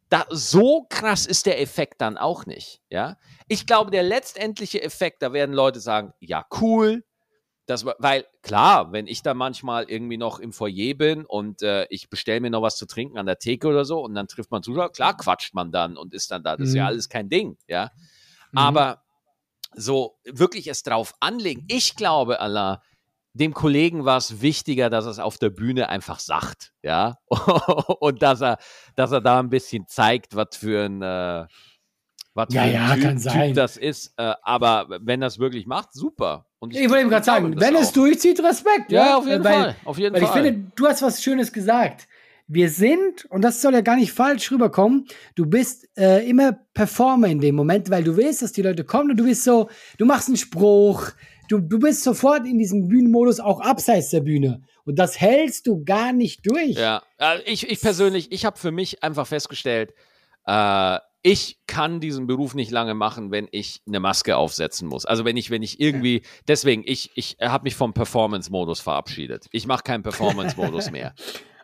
da, so krass ist der Effekt dann auch nicht. Ja, ich glaube, der letztendliche Effekt, da werden Leute sagen, ja cool, das war, weil klar, wenn ich da manchmal irgendwie noch im Foyer bin und äh, ich bestelle mir noch was zu trinken an der Theke oder so und dann trifft man Zuschauer, klar quatscht man dann und ist dann da. Das ist ja
Mhm.
alles kein Ding. Ja,
Mhm.
aber so wirklich es drauf anlegen. Ich glaube, Allah, dem Kollegen war es wichtiger, dass er es auf der Bühne einfach sagt, ja, [laughs] und dass er, dass er da ein bisschen zeigt, was für ein, äh, was
Ja, ja,
typ,
kann sein.
typ das ist. Äh, aber wenn es wirklich macht, super. Und
Ich wollte eben gerade sagen,
das
wenn es
auch.
durchzieht, Respekt.
ja,
Ja,
auf jeden
weil,
Fall, auf jeden
Weil ich
Fall.
finde, du hast was Schönes gesagt. Wir sind, und das soll ja gar nicht falsch rüberkommen, du bist äh, immer Performer in dem Moment, weil du willst, dass die Leute kommen und du bist so, du machst einen Spruch, du, du bist sofort in diesem Bühnenmodus auch abseits der Bühne. Und das hältst du gar nicht durch.
Ja, äh, ich, ich persönlich, ich habe für mich einfach festgestellt, äh, ich kann diesen Beruf nicht lange machen, wenn ich eine Maske aufsetzen muss. Also wenn ich, wenn ich irgendwie, deswegen, ich, ich habe mich vom Performance-Modus verabschiedet. Ich mache keinen Performance-Modus [laughs] mehr.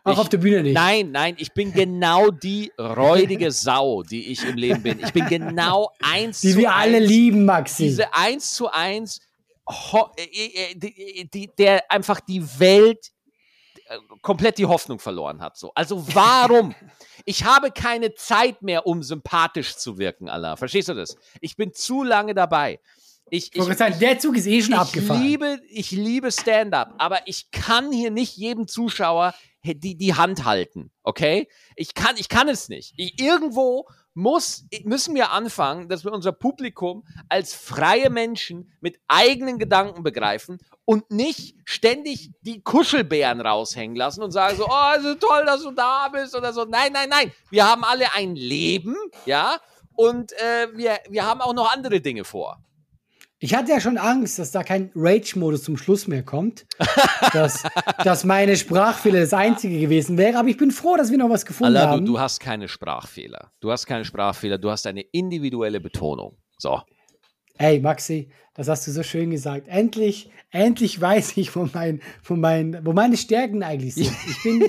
Auch
ich,
auf der Bühne nicht.
Nein, nein, ich bin genau die räudige Sau, die ich im Leben bin. Ich bin genau eins
die
zu
wir alle
eins
lieben, Maxi.
diese eins zu eins, ho äh, äh, die, die, der einfach die Welt äh, komplett die Hoffnung verloren hat. So. Also warum? [laughs] Ich habe keine Zeit mehr, um sympathisch zu wirken, Allah. Verstehst du das? Ich bin zu lange dabei. Ich,
Ich
ich,
sagen, der Zug ist eh schon
ich
abgefahren.
liebe, ich liebe Stand-up, aber ich kann hier nicht jedem Zuschauer die, die Hand halten, okay? Ich kann, ich kann es nicht. Ich, irgendwo muss, müssen wir anfangen, dass wir unser Publikum als freie Menschen mit eigenen Gedanken begreifen und nicht ständig die Kuschelbären raushängen lassen und sagen so, oh, es ist toll, dass du da bist oder so. Nein, nein, nein. Wir haben alle ein Leben, ja, und äh, wir, wir haben auch noch andere Dinge vor.
Ich hatte ja schon Angst, dass da kein Rage-Modus zum Schluss mehr kommt. [laughs] dass, dass meine Sprachfehler das einzige gewesen wäre. Aber ich bin froh, dass wir noch was gefunden
Allah, du,
haben.
du hast keine Sprachfehler. Du hast keine Sprachfehler, du hast eine individuelle Betonung. So.
Ey, Maxi, das hast du so schön gesagt. Endlich, endlich weiß ich, wo, mein, wo, mein, wo meine Stärken eigentlich sind. Ich bin,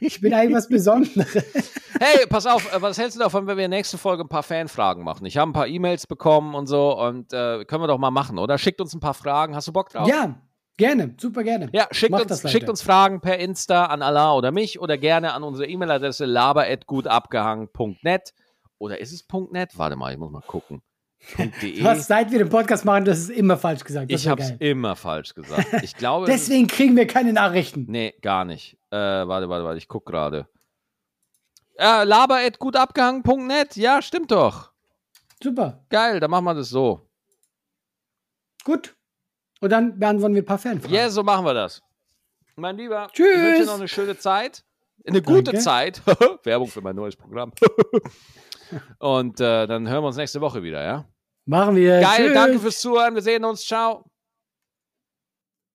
ich bin eigentlich was Besonderes.
Hey, pass auf, äh, was hältst du davon, wenn wir nächste Folge ein paar Fanfragen machen? Ich habe ein paar E-Mails bekommen und so und äh, können wir doch mal machen, oder? Schickt uns ein paar Fragen. Hast du Bock drauf?
Ja, gerne, super gerne.
Ja, schickt
Macht
uns, schickt uns Fragen per Insta an Allah oder mich oder gerne an unsere E-Mail-Adresse laber.gutabgehangen.net oder ist es .net? Warte mal, ich muss mal gucken. .de.
Was, seit wir den Podcast machen, das ist immer falsch gesagt. Das
Ich habe es immer falsch gesagt. Ich glaube. [laughs]
Deswegen kriegen wir keine Nachrichten.
Nee, gar nicht. Äh, warte, warte, warte, ich guck gerade. Ja, laber.gutabgehangen.net. Ja, stimmt doch.
Super,
Geil, dann machen wir das so.
gut. Und dann beantworten wir ein paar Fanfragen.
Ja, so machen wir das. Mein Lieber,
Tschüss.
ich wünsche dir noch eine schöne Zeit. Eine gute
Danke.
Zeit. [laughs] Werbung für mein neues Programm. [laughs] Und äh, dann hören wir uns nächste Woche wieder, ja?
Machen wir.
Geil,
Tschüss.
danke fürs Zuhören. Wir sehen uns. Ciao.